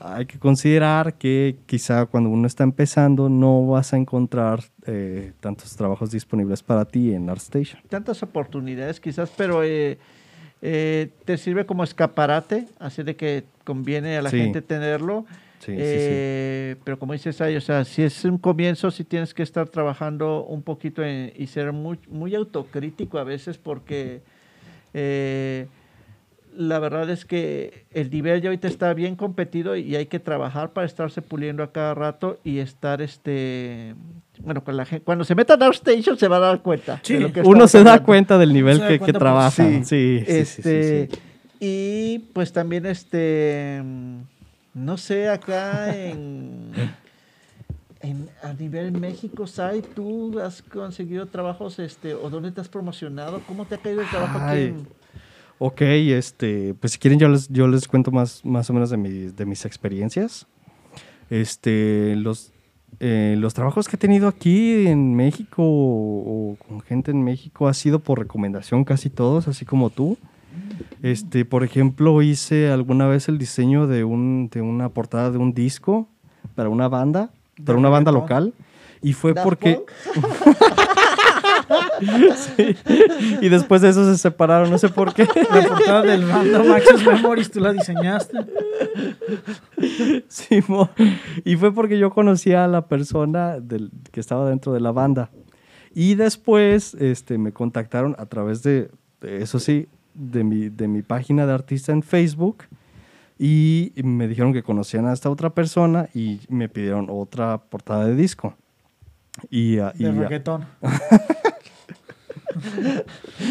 hay que considerar que quizá cuando uno está empezando no vas a encontrar eh, tantos trabajos disponibles para ti en ArtStation. Tantas oportunidades quizás, pero eh, eh, te sirve como escaparate, así de que conviene a la Sí. gente tenerlo. Sí, sí, Eh, Pero como dices ahí, o sea, si es un comienzo, si tienes que estar trabajando un poquito en- y ser muy, muy autocrítico a veces porque eh, la verdad es que el nivel ya ahorita está bien competido y hay que trabajar para estarse puliendo a cada rato y estar este bueno con la gente cuando se meta a ArtStation se va a dar cuenta Sí. de lo que Uno se da hablando. cuenta del nivel que, que cuenta, trabaja. Sí, Sí, sí, sí, sí, este, sí. Y pues también, este, no sé, acá en, en- a nivel México, Sai, ¿tú has conseguido trabajos, este, o dónde te has promocionado? ¿Cómo te ha caído el trabajo aquí? En- Ok, este, pues si quieren yo les, yo les cuento más, más o menos de, mis- de mis experiencias. Este, los, eh, los trabajos que he tenido aquí en México o, o con gente en México ha sido por recomendación casi todos, así como tú. Este, por ejemplo, hice alguna vez el diseño de, un, de una portada de un disco para una banda, para una banda local. Y fue porque... (laughs) Sí. Y después de eso se separaron, no sé por qué. (laughs) La portada del Random Access Memories, tú la diseñaste. Simón. Y fue porque yo conocía a la persona del, que estaba dentro de la banda. Y después este, me contactaron a través de, eso sí, de mi, de mi página de artista en Facebook. Y me dijeron que conocían a esta otra persona y me pidieron otra portada de disco. Y, y, De ah, reggaetón. (laughs)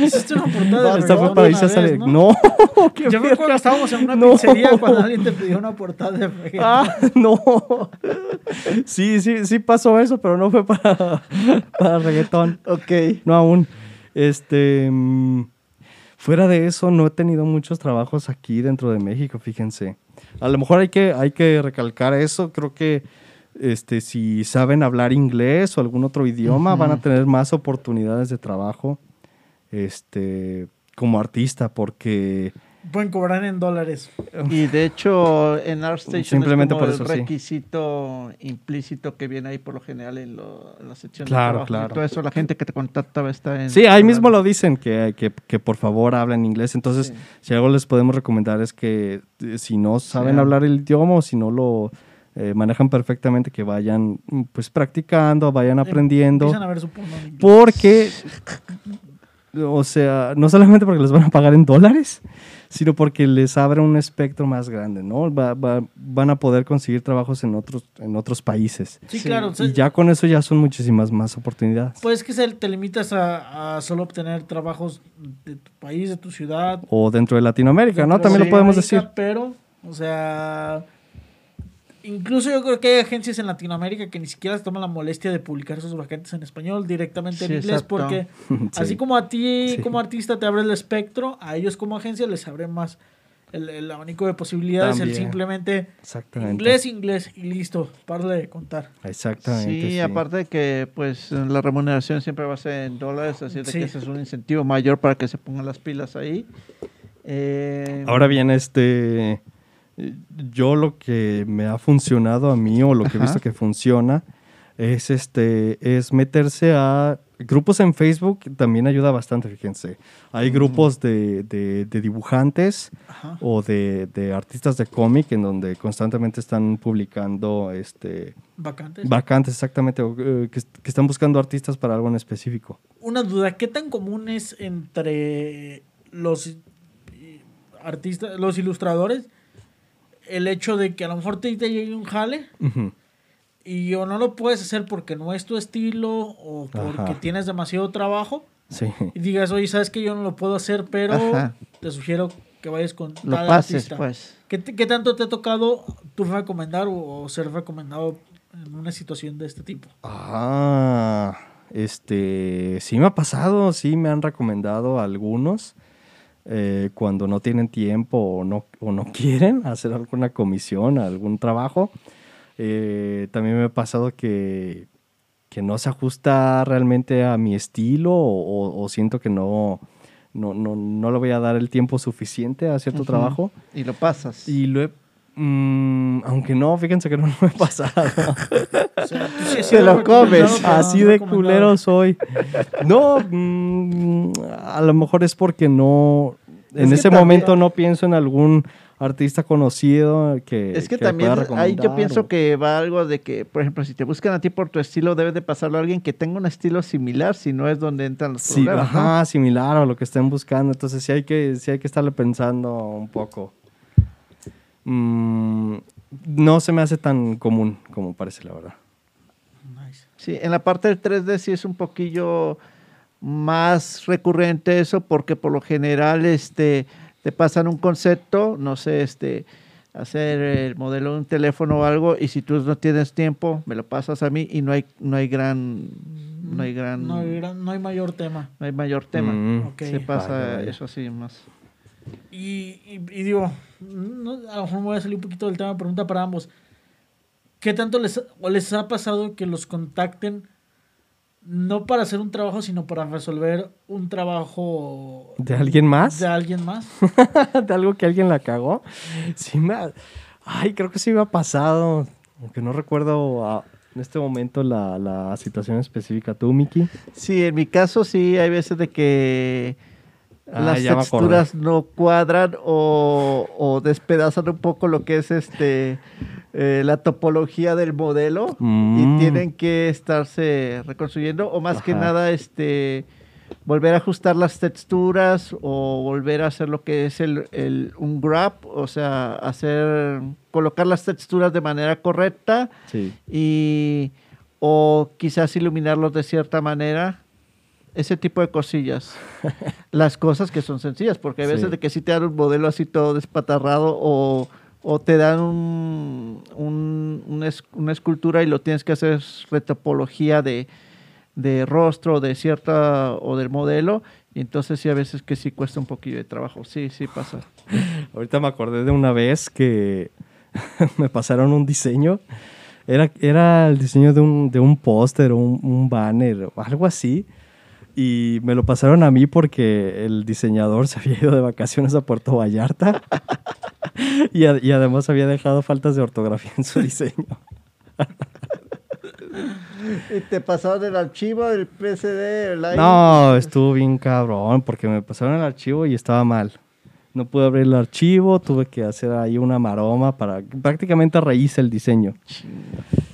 Hiciste una portada de esta fue para irse a. ¿no? No, qué (laughs) Yo (laughs) me acuerdo que estábamos en una No. pizzería cuando alguien te pidió una portada de reggaetón. Ah, no. Sí, sí, sí pasó eso, pero no fue para, para reggaetón. Ok. No aún. Este. mm, fuera de eso, no he tenido muchos trabajos aquí dentro de México, fíjense. A lo mejor hay que, hay que recalcar eso. Creo que este, si saben hablar inglés o algún otro idioma, van a tener más oportunidades de trabajo este, como artista, porque. Pueden cobrar en dólares. Y de hecho, en ArtStation Simplemente es como por eso, el sí. requisito implícito que viene ahí por lo general en, lo- en la sección Claro, de trabajo. claro. Y todo eso, la gente que te contacta está en... Sí, ahí mismo lo dicen, que, que, que por favor hablen inglés. Entonces, Sí. si algo les podemos recomendar es que eh, si no saben Sí. hablar el idioma o si no lo eh, manejan perfectamente, que vayan mm, pues practicando, vayan aprendiendo. Empiezan a ver su. Porque, o sea, no solamente porque les van a pagar en dólares, sino porque les abre un espectro más grande, ¿no? Va- va- van a poder conseguir trabajos en otros, en otros países. Sí, Sí, claro. o sea, Y ya con eso ya son muchísimas más oportunidades. Pues que te limitas a, a solo obtener trabajos de tu país, de tu ciudad. O dentro de Latinoamérica, ¿no? dentro de También lo podemos decir. Pero, o sea, incluso yo creo que hay agencias en Latinoamérica que ni siquiera se toman la molestia de publicar sus vacantes en español directamente en Sí, inglés, exacto. porque (laughs) Sí. así como a ti Sí. como artista te abre el espectro, a ellos como agencia les abre más el, el abanico de posibilidades, el simplemente inglés, inglés y listo, para de contar. Exactamente. Sí, aparte de que pues la remuneración siempre va a ser en dólares, así que ese es un incentivo mayor para que se pongan las pilas ahí. Eh, Ahora bien, este. Yo lo que me ha funcionado a mí, o lo que he visto que funciona, es este. es meterse a. Grupos en Facebook también ayuda bastante, fíjense. Hay grupos de, de- de dibujantes Ajá. o de, de artistas de cómic en donde constantemente están publicando este, Vacantes. vacantes, exactamente, o, eh, que, que están buscando artistas para algo en específico. Una duda, ¿qué tan común es entre los eh, artistas, los ilustradores, el hecho de que a lo mejor te, te llegue un jale y o no lo puedes hacer porque no es tu estilo o porque Ajá. tienes demasiado trabajo Sí. y digas, oye, sabes que yo no lo puedo hacer, pero Ajá. te sugiero que vayas con lo tal pases, artista. pues. ¿Qué, te- qué tanto te ha tocado tú recomendar o, o ser recomendado en una situación de este tipo? Ah, este, sí me ha pasado, sí me han recomendado algunos eh, cuando no tienen tiempo o no, o no (laughs) quieren hacer alguna comisión, algún trabajo. Eh, también me ha pasado que, que no se ajusta realmente a mi estilo o, o- siento que no, no, no, no le voy a dar el tiempo suficiente a cierto Ujú. trabajo. Y lo pasas. Y lo he... mm, aunque no, fíjense que no (laughs) lo he pasado. O sea, sí Te lo comes. Así no de culero soy. No, mm, a lo mejor es porque no. En Es ese también- momento no pienso en algún artista conocido que. Es que también ahí yo pienso o- que va algo de que, por ejemplo, si te buscan a ti por tu estilo, debes de pasarlo a alguien que tenga un estilo similar, si no es donde entran los Sí, problemas. ¿no? ajá, similar a lo que estén buscando. Entonces sí hay que, sí hay que estarle pensando un poco. Mm, no se me hace tan común como parece, la verdad. Nice. Sí, en la parte del 3D sí es un poquillo más recurrente eso, porque por lo general este, te pasan un concepto, no sé, este, hacer el modelo de un teléfono o algo, y si tú no tienes tiempo, me lo pasas a mí y no hay, no hay gran, no hay gran, No hay, gran- no hay mayor tema. no hay mayor tema. Mm. Se pasa eso así más. Y, y- y digo, no, a lo mejor me voy a salir un poquito del tema, pregunta para ambos. ¿Qué tanto les, o les ha pasado que los contacten no para hacer un trabajo, sino para resolver un trabajo ¿De alguien más? de alguien más? (laughs) de algo que alguien la cagó. Sí me ha- Ay, creo que sí me ha pasado. Aunque no recuerdo a- en este momento la, la situación específica tú, Miki. Sí, en mi caso sí, hay veces de que Ah, las texturas no cuadran o, o despedazan un poco lo que es este eh, la topología del modelo Mm. y tienen que estarse reconstruyendo o más que nada este volver a ajustar las texturas o volver a hacer lo que es el, el- un grab, o sea, hacer colocar las texturas de manera correcta Sí. y o quizás iluminarlos de cierta manera. Ese tipo de cosillas. Las cosas que son sencillas, porque hay veces Sí. de que sí te dan un modelo así todo despatarrado o, o te dan un, un- una, una escultura y lo tienes que hacer retopología de, de rostro de cierta o del modelo. Y entonces sí, a veces que sí cuesta un poquillo de trabajo. Sí, sí pasa. Ahorita me acordé de una vez que (laughs) me pasaron un diseño. Era, era el diseño de un, de un póster o un, un banner o algo así. Y me lo pasaron a mí porque el diseñador se había ido de vacaciones a Puerto Vallarta. (laughs) y, a- y además había dejado faltas de ortografía en su diseño. (laughs) ¿Y te pasaron el archivo, el PSD, el No, estuvo bien cabrón porque me pasaron el archivo y estaba mal. No pude abrir el archivo, tuve que hacer ahí una maroma para... Prácticamente rehice el diseño.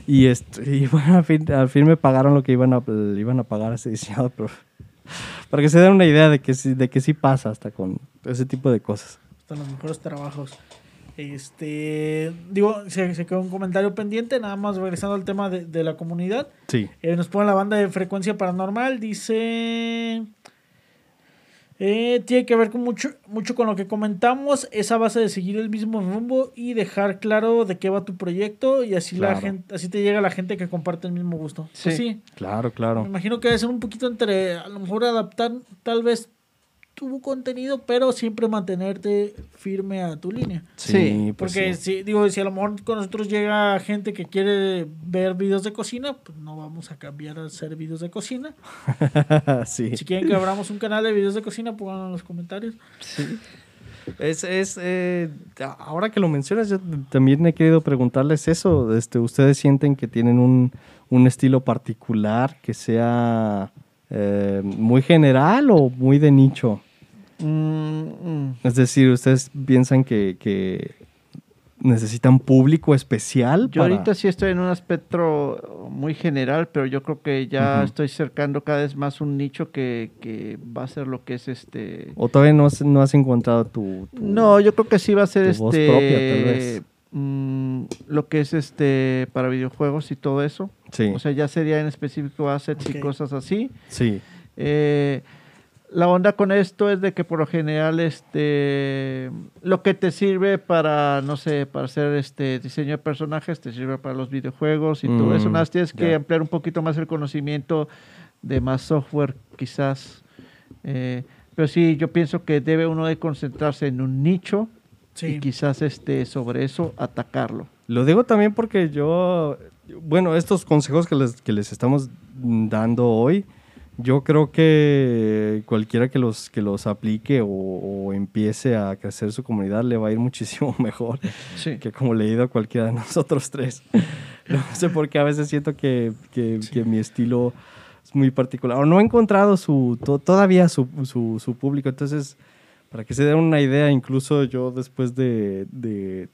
Y, est- y (laughs) bueno, al fin, al fin me pagaron lo que iban a, iban a pagar a ese diseñador, pero (laughs) para que se den una idea de que, sí, de que sí pasa hasta con ese tipo de cosas. Hasta los mejores trabajos. Este, digo, se, se quedó un comentario pendiente, nada más regresando al tema de, de la comunidad. Sí. Eh, nos pone la banda de frecuencia paranormal, dice... eh, tiene que ver con mucho, mucho con lo que comentamos, esa base de seguir el mismo rumbo y dejar claro de qué va tu proyecto y así la gente, así te llega la gente que comparte el mismo gusto. Pues Sí. sí, Claro, me claro. imagino que debe ser un poquito entre, a lo mejor adaptar tal vez tu contenido, pero siempre mantenerte firme a tu línea. Sí, pues Porque sí. si, digo, si a lo mejor con nosotros llega gente que quiere ver videos de cocina, pues no vamos a cambiar a hacer videos de cocina. (laughs) sí. Si quieren que abramos un canal de videos de cocina, pónganlo en los comentarios. Es, es, eh, ahora que lo mencionas, yo también he querido preguntarles eso. Este, ¿Ustedes sienten que tienen un, un estilo particular que sea eh, muy general o muy de nicho? Mm, mm. Es decir, ¿ustedes piensan que, que necesitan público especial? Yo para- ahorita sí estoy en un espectro muy general, pero yo creo que ya estoy cercando cada vez más un nicho que, que va a ser lo que es este... ¿O todavía no has, no has encontrado tu, tu- No, yo creo que sí va a ser tu voz este... propia, tal vez. Mm, lo que es este para videojuegos y todo eso. Sí, O sea, ya sería en específico assets y cosas así. sí. Eh, la onda con esto es de que por lo general este lo que te sirve para no sé para hacer este diseño de personajes te sirve para los videojuegos y todo eso Mm, nada más tienes que ampliar un poquito más el conocimiento de más software quizás Eh, pero sí yo pienso que debe uno de concentrarse en un nicho y Sí. quizás este sobre eso atacarlo Lo digo también porque yo, bueno, estos consejos que les, que les estamos dando hoy, yo creo que cualquiera que los, que los aplique o, o empiece a crecer su comunidad le va a ir (laughs) muchísimo mejor sí que como le ha ido a cualquiera de nosotros tres. No (laughs) sé por qué a veces siento que, que- que mi estilo es muy particular. O no he encontrado su, to- todavía su, su- su público. Entonces, para que se den una idea, incluso yo después de, de,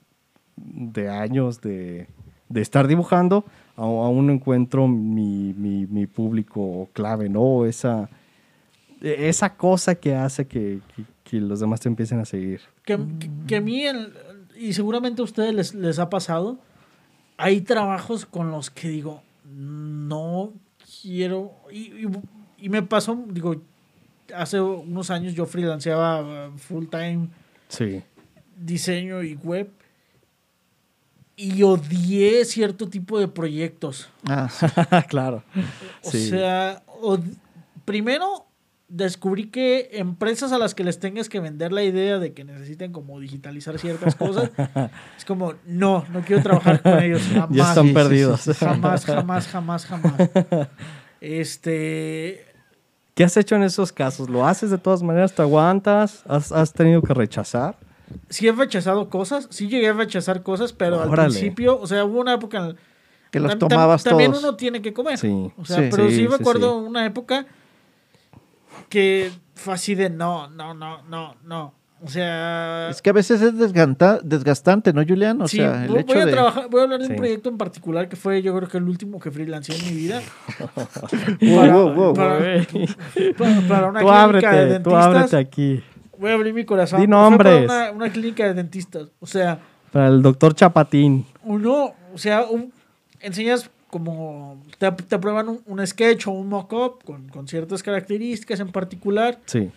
de años de, de estar dibujando, aún encuentro mi, mi- mi público clave, ¿no? Esa, esa cosa que hace que, que- que los demás te empiecen a seguir. Que- que a mí, el- y seguramente a ustedes les, les ha pasado, hay trabajos con los que digo, no quiero, y, y- y me pasó, digo, hace unos años yo freelanceaba uh, full time Sí. diseño y web y odié cierto tipo de proyectos. ah, (laughs) claro. O Sí. sea, od- primero descubrí que empresas a las que les tengas que vender la idea de que necesiten como digitalizar ciertas cosas, (laughs) es como, no, no quiero trabajar con ellos. Jamás, Ya están perdidos. jamás, jamás, jamás, jamás. (laughs) Este, ¿Qué has hecho en esos casos? ¿Lo haces de todas maneras? ¿Te aguantas? ¿Has, has tenido que rechazar? sí he rechazado cosas, sí llegué a rechazar cosas, pero al principio, o sea, hubo una época en- que los Tam- tam- tomabas También todos. uno tiene que comer. Sí. O sea, Sí. pero sí, Sí, me sí, acuerdo sí. una época que fue así de no, no, no, no, no. O sea, Es que a veces es desganta- desgastante, ¿no, Julián? O sí, sea, el voy, hecho voy a de... trabajar, voy a hablar de un proyecto en particular que fue yo creo que el último que freelanceé en mi vida. (laughs) Wow, wow, wow. para, para- para una Tú clínica de ábrete, tú dentistas. ábrete aquí. Voy a abrir mi corazón. Di para nombres. Una, una clínica de dentistas. O sea, Para el doctor Chapatín. uno, o sea, un- enseñas como te, te prueban un, un sketch o un mock-up con, con ciertas características en particular, Sí.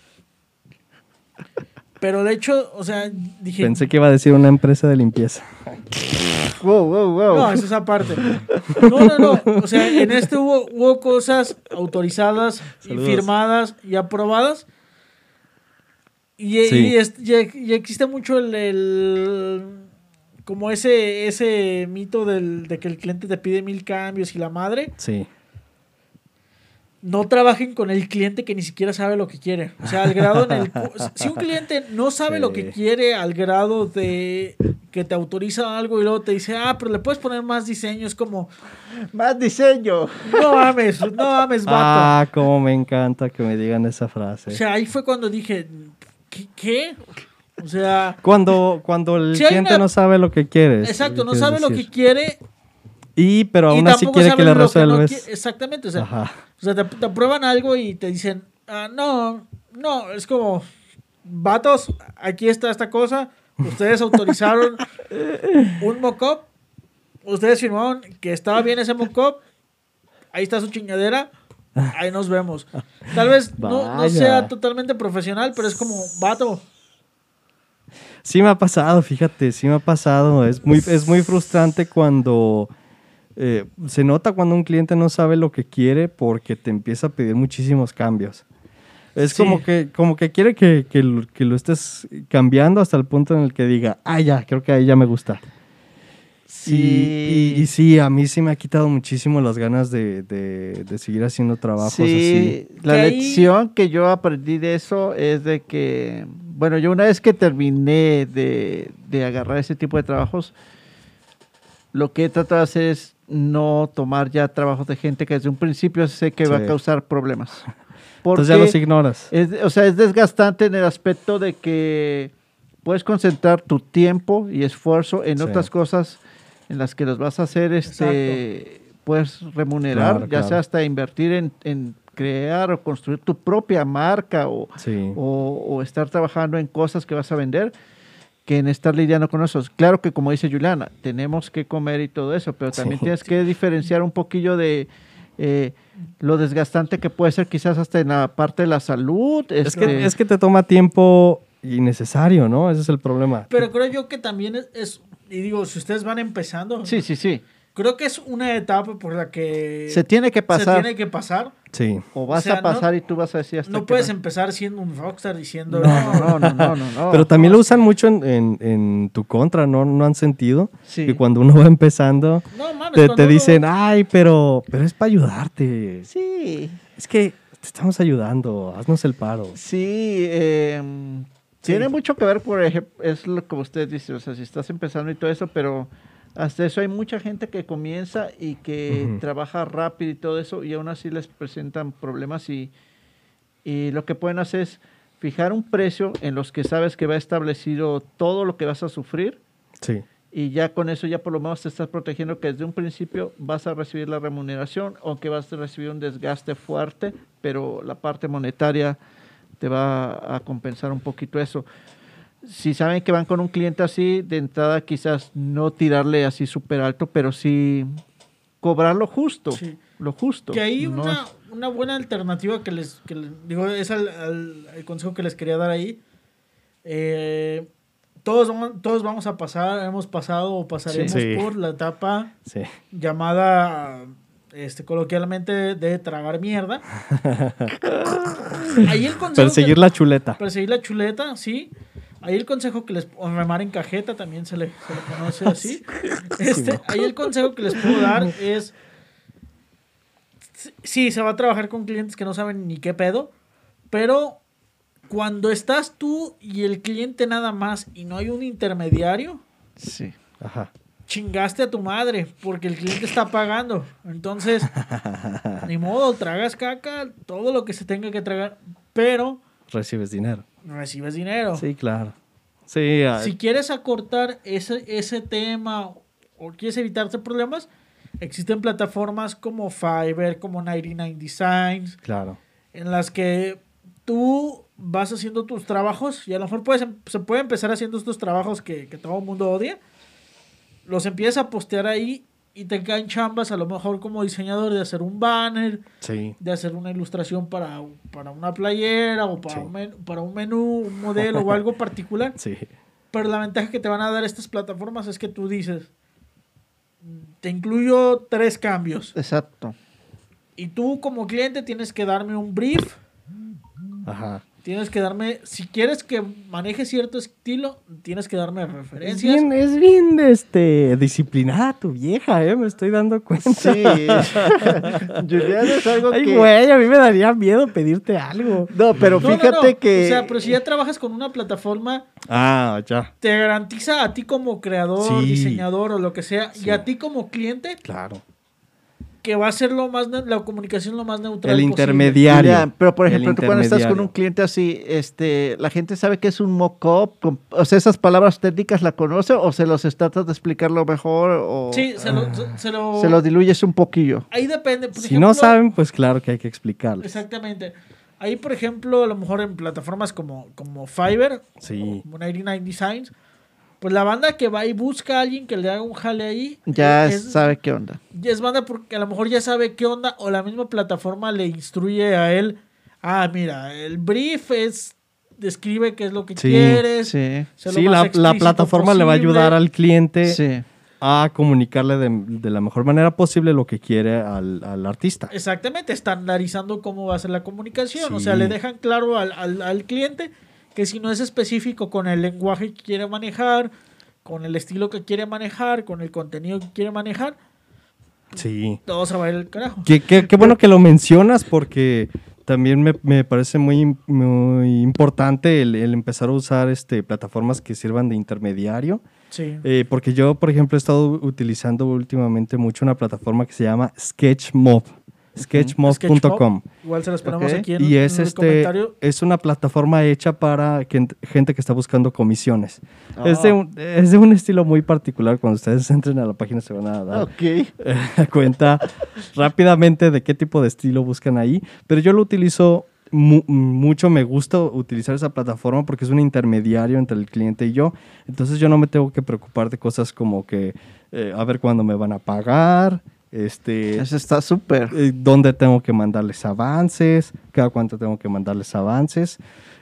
Pero de hecho, o sea, dije, Pensé que iba a decir una empresa de limpieza. (laughs) Wow, wow, wow. no, eso es aparte. No, no, no, o sea, en este hubo, hubo cosas autorizadas y firmadas y aprobadas. Y, Sí. y es- y- y existe mucho el, el- como ese, ese mito del, de que el cliente te pide mil cambios y la madre. Sí. No trabajen con el cliente que ni siquiera sabe lo que quiere. O sea, al grado en el... (laughs) Si un cliente no sabe lo que quiere al grado de que te autoriza algo y luego te dice, ah, pero le puedes poner más diseño, es como, Más diseño. no mames, no mames, vato. Ah, cómo me encanta que me digan esa frase. O sea, ahí fue cuando dije, ¿qué? qué? O sea, cuando, cuando el Si cliente una- no sabe lo que quiere. exacto, no sabe lo que quiere Y, pero y aún así tampoco quiere que le que no resuelves. quiere. Exactamente, o sea, Ajá. O sea, te, te aprueban algo y te dicen, ah, no, no, es como, vatos, aquí está esta cosa, ustedes (laughs) autorizaron un mock-up, ustedes firmaron que estaba bien ese mock-up, ahí está su chingadera, ahí nos vemos. Tal vez no, no sea totalmente profesional, pero es como, vato, Sí me ha pasado, fíjate, sí me ha pasado. Es muy, es muy frustrante cuando eh, se nota cuando un cliente no sabe lo que quiere porque te empieza a pedir muchísimos cambios. Es Sí. como, que, como que quiere que, que lo, que lo estés cambiando hasta el punto en el que diga, ah, ya, creo que ahí ya me gusta. Y, y- y sí, a mí sí me ha quitado muchísimo las ganas de, de- de seguir haciendo trabajos así. Sí, la ahí- lección que yo aprendí de eso es de que, bueno, yo una vez que terminé de, de agarrar ese tipo de trabajos, lo que he tratado de hacer es no tomar ya trabajos de gente que desde un principio sé que va a causar problemas. (laughs) Entonces ya los ignoras. es, o sea, es desgastante en el aspecto de que puedes concentrar tu tiempo y esfuerzo en Sí. otras cosas en las que los vas a hacer, este, puedes remunerar, Claro, ya claro. sea hasta invertir en, en crear o construir tu propia marca o, Sí. o, o estar trabajando en cosas que vas a vender que en estar lidiando con eso. Claro que como dice Juliana, tenemos que comer y todo eso, pero también Sí. tienes que diferenciar un poquillo de eh, lo desgastante que puede ser quizás hasta en la parte de la salud. Es este, que, es que te toma tiempo innecesario, ¿no? Ese es el problema. pero creo yo que también es, es- y digo, si ustedes van empezando, Sí, sí, sí. creo que es una etapa por la que Se tiene que se pasar. tiene que pasar. Sí. O vas O sea, a pasar no- y tú vas a decir hasta No que puedes no. empezar siendo un rockstar diciendo, No, no, no, no, no, no. Pero también lo usan mucho en, en- en tu contra, ¿no? ¿No han sentido? Sí. Que cuando uno va empezando, no mames, te, te uno- dicen, ay, pero, pero es para ayudarte. Sí, Es que te estamos ayudando, haznos el paro. sí. eh, Tiene Sí. mucho que ver, por ejemplo, es lo que usted dice, o sea, si estás empezando y todo eso, pero hasta eso hay mucha gente que comienza y que trabaja rápido y todo eso, y aún así les presentan problemas y, y lo que pueden hacer es fijar un precio en los que sabes que va establecido todo lo que vas a sufrir Sí. y ya con eso ya por lo menos te estás protegiendo que desde un principio vas a recibir la remuneración, aunque vas a recibir un desgaste fuerte, pero la parte monetaria te va a compensar un poquito eso. Si saben que van con un cliente así, de entrada quizás no tirarle así súper alto, pero sí cobrar lo justo, Sí. lo justo. Que hay No una, es- una buena alternativa que les, que les- digo, es al, al- el consejo que les quería dar ahí. Eh, todos, vamos, todos vamos a pasar, hemos pasado o pasaremos Sí. por la etapa Sí. llamada este, coloquialmente de tragar mierda. (laughs) Ahí el consejo Perseguir que- la chuleta. perseguir la chuleta, sí. Ahí el consejo que les o remar en cajeta también se le, se le conoce así. (laughs) Este, ahí el consejo que les puedo dar (laughs) es sí, se va a trabajar con clientes que no saben ni qué pedo, pero cuando estás tú y el cliente nada más y no hay un intermediario, Sí. Ajá. chingaste a tu madre porque el cliente está pagando. Entonces, (laughs) ni modo, tragas caca, todo lo que se tenga que tragar, pero Recibes dinero. Recibes dinero. Sí, claro. Sí, ah, Si quieres acortar ese, ese tema o quieres evitarte problemas, existen plataformas como Fiverr, como 99 Designs, claro. en las que tú vas haciendo tus trabajos y a lo mejor puedes, em- se puede empezar haciendo estos trabajos que, que todo el mundo odia. Los empiezas a postear ahí y te caen chambas a lo mejor como diseñador de hacer un banner, Sí. de hacer una ilustración para, para una playera o para, Sí. un menú, para un menú, un modelo o algo (laughs) particular. Sí. Pero la ventaja que te van a dar estas plataformas es que tú dices, te incluyo tres cambios. Exacto. Y tú como cliente tienes que darme un brief, Ajá. Tienes que darme, si quieres que maneje cierto estilo, tienes que darme Es referencias. bien, es bien este, disciplinada tu vieja, ¿eh? Me estoy dando cuenta. Sí. (laughs) Julián es algo Ay, que... güey, a mí me daría miedo pedirte algo. No, pero No, no, fíjate no. que... O sea, pero si ya trabajas con una plataforma, Ah, ya. te garantiza a ti como creador, Sí. diseñador o lo que sea, Sí. y a ti como cliente, Claro. Que va a ser lo más, la comunicación lo más neutral El posible. intermediario. Pero por ejemplo, tú cuando estás con un cliente así, este, la gente sabe que es un mock-up, o sea, esas palabras técnicas la conoce o se los tratas de explicarlo mejor o Sí, se lo, se- se lo- se lo diluyes un poquillo. Ahí depende. Por Si ejemplo, no saben, pues claro que hay que explicarles. Exactamente. Ahí, por ejemplo, a lo mejor en plataformas como, como Fiverr, Sí. como 99 Designs, pues la banda que va y busca a alguien que le haga un jale ahí, Ya es, sabe qué onda. ya es banda porque a lo mejor ya sabe qué onda o la misma plataforma le instruye a él, ah, mira, el brief es, describe qué es lo que Sí, quieres. Sí, Sí, la, plataforma le va a ayudar al cliente sí. a comunicarle de, de la mejor manera posible lo que quiere al, al artista. Exactamente, estandarizando cómo va a ser la comunicación. O sea, le dejan claro al, al- al cliente que si no es específico con el lenguaje que quiere manejar, con el estilo que quiere manejar, con el contenido que quiere manejar, Sí. todo se va a ir al carajo. Qué, qué- qué bueno que lo mencionas porque también me, me parece muy, muy importante el, el empezar a usar este, plataformas que sirvan de intermediario. Sí. Eh, porque yo, por ejemplo, he estado utilizando últimamente mucho una plataforma que se llama Sketchmob. Sketchmob.com. Sketchmob. Igual se lo esperamos Ok. aquí en, Y en es el este comentario. es una plataforma hecha para gente que está buscando comisiones. Es, de un, es de un estilo muy particular. Cuando ustedes entren a la página se van a dar Ok. (laughs) cuenta rápidamente de qué tipo de estilo buscan ahí. Pero yo lo utilizo mu- mucho, me gusta utilizar esa plataforma porque es un intermediario entre el cliente y yo. Entonces yo no me tengo que preocupar de cosas como que eh, a ver cuándo me van a pagar. Este, Eso está súper. eh, dónde tengo que mandarles avances, cada cuánto tengo que mandarles avances.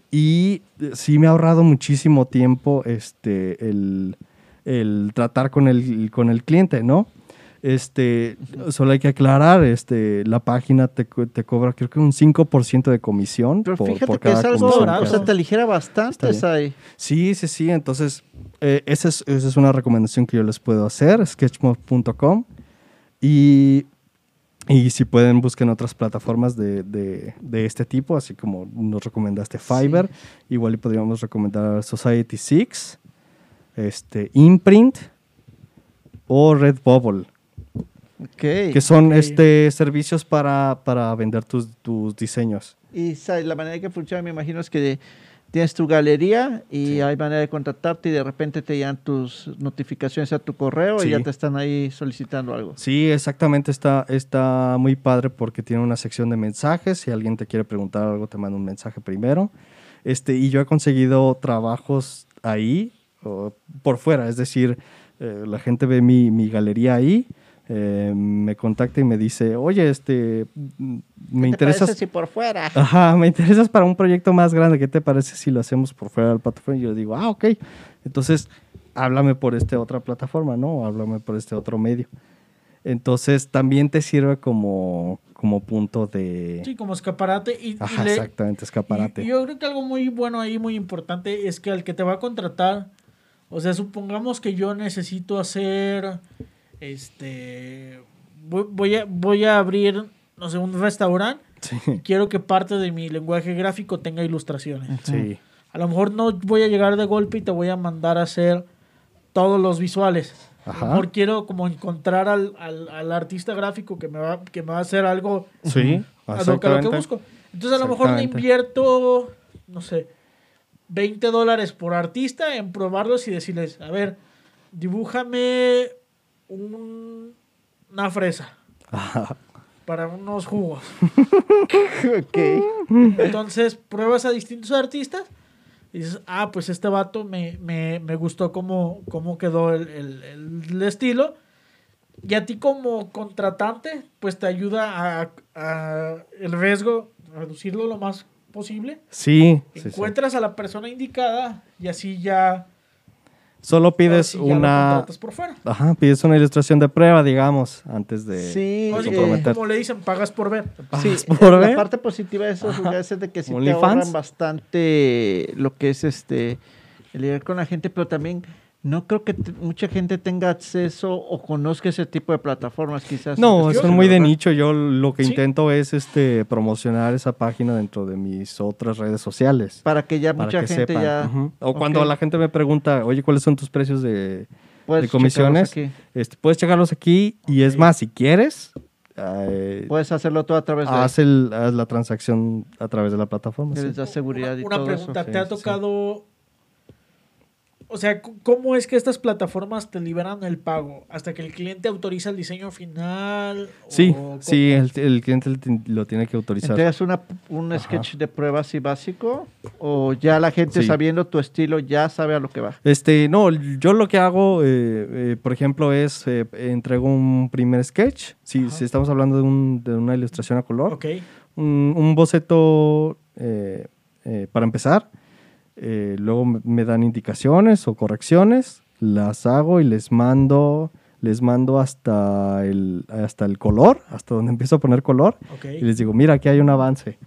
Y eh, sí me ha ahorrado muchísimo tiempo este, el, el tratar con el, con el cliente, ¿no? Este, solo hay que aclarar, este, la página te, te cobra creo que un 5% de comisión Pero por, fíjate por que es algo, o sea, te aligera bastante Está esa ahí. Sí, sí, sí. Entonces, eh, esa, es, esa es una recomendación que yo les puedo hacer, sketchmob.com. Y, y si pueden, busquen otras plataformas de, de- de este tipo, así como nos recomendaste Fiverr. Igual y podríamos recomendar Society Six, este, Imprint o Redbubble, Ok. que son este, servicios para, para vender tus, tus diseños. Y la manera que funciona, me imagino, es que tienes tu galería y hay manera de contactarte y de repente te llegan tus notificaciones a tu correo Sí. y ya te están ahí solicitando algo. Sí, exactamente, está, está muy padre porque tiene una sección de mensajes. Si alguien te quiere preguntar algo, te manda un mensaje primero. Este, y yo he conseguido trabajos ahí o por fuera, es decir, eh, la gente ve mi, mi galería ahí, eh, me contacta y me dice, oye, este, mm, me interesas... si por fuera? (laughs) Ajá, me interesas para un proyecto más grande. ¿Qué te parece si lo hacemos por fuera del plataforma? Y yo digo, ah, ok. Entonces, háblame por esta otra plataforma, ¿no? Háblame por este otro medio. Entonces, también te sirve como, como punto de... Sí, como escaparate. Y, y Ajá, le- exactamente, escaparate. y yo creo que algo muy bueno ahí, muy importante, es que al que te va a contratar, o sea, supongamos que yo necesito hacer, este, voy, voy a, voy a abrir, no sé, un restaurante. Sí, Quiero que parte de mi lenguaje gráfico tenga ilustraciones. sí, A lo mejor no voy a llegar de golpe y te voy a mandar a hacer todos los visuales. A lo Ajá. mejor quiero como encontrar al, al- al artista gráfico que me, va, que me va a hacer algo Sí, a lo que busco. Entonces a lo mejor le invierto, no sé, 20 dólares por artista en probarlos y decirles, a ver, dibújame un- una fresa Ajá. para unos jugos. ok. Entonces pruebas a distintos artistas y dices, ah, pues este vato me, me, me gustó cómo, cómo quedó el, el- el estilo. Y a ti como contratante, pues te ayuda a, a el riesgo, reducirlo lo más posible. Sí, sí, sí. Encuentras a la persona indicada y así ya, Solo pides lo una... por fuera. Ajá, pides una ilustración de prueba, digamos, antes de... Sí, eh, como, le dicen, pagas por ver. Sí, por eh, la ver. parte positiva de esos lugares es de que sí te OnlyFans. ahorran bastante lo que es este el lidiar con la gente, pero también no creo que mucha gente tenga acceso o conozca ese tipo de plataformas, quizás. No, son muy de ¿verdad? nicho. Yo lo que Sí. intento es este promocionar esa página dentro de mis otras redes sociales. Para que ya para mucha que gente sepan. ya. O cuando la gente me pregunta, oye, ¿cuáles son tus precios de, Puedes de comisiones? Este, puedes checarlos aquí y es más, si quieres, eh, Puedes hacerlo todo a través de haz, el- haz la transacción a través de la plataforma. sí. les da seguridad y una todo pregunta, eso. ¿te ha sí, tocado... O sea, ¿cómo es que estas plataformas te liberan el pago? ¿Hasta que el cliente autoriza el diseño final? Sí, ¿O sí, el, el cliente lo tiene que autorizar. ¿Entregas una, un Ajá. sketch de prueba así básico? ¿O ya la gente Sí. sabiendo tu estilo ya sabe a lo que va? Este, no, yo lo que hago, eh, eh, por ejemplo, es eh, entrego un primer sketch. Si, si estamos hablando de, un- de una ilustración a color, Ok. un, un boceto eh, eh, para empezar. Eh, luego me- dan indicaciones o correcciones, las hago y les mando, les mando hasta el, hasta el color, hasta donde (laughs) empiezo a poner color. Ok. Y les digo, mira, aquí hay un avance.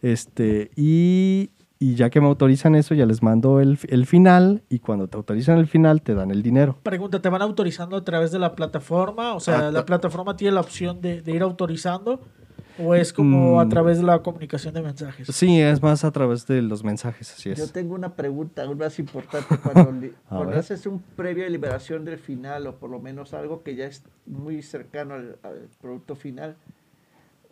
Este, y, y ya que me autorizan eso, ya les mando el, el final. Y cuando te autorizan el final, te dan el dinero. Pregunta, ¿te van autorizando a través de la plataforma? O sea, Ah, ¿la ta- plataforma tiene la opción de, de ir autorizando? ¿O es como a Mm. través de la comunicación de mensajes? Sí, es más a través de los mensajes, así Yo es. tengo una pregunta aún más importante. Cuando, (laughs) A cuando haces un previo de liberación del final, o por lo menos algo que ya es muy cercano al, al producto final,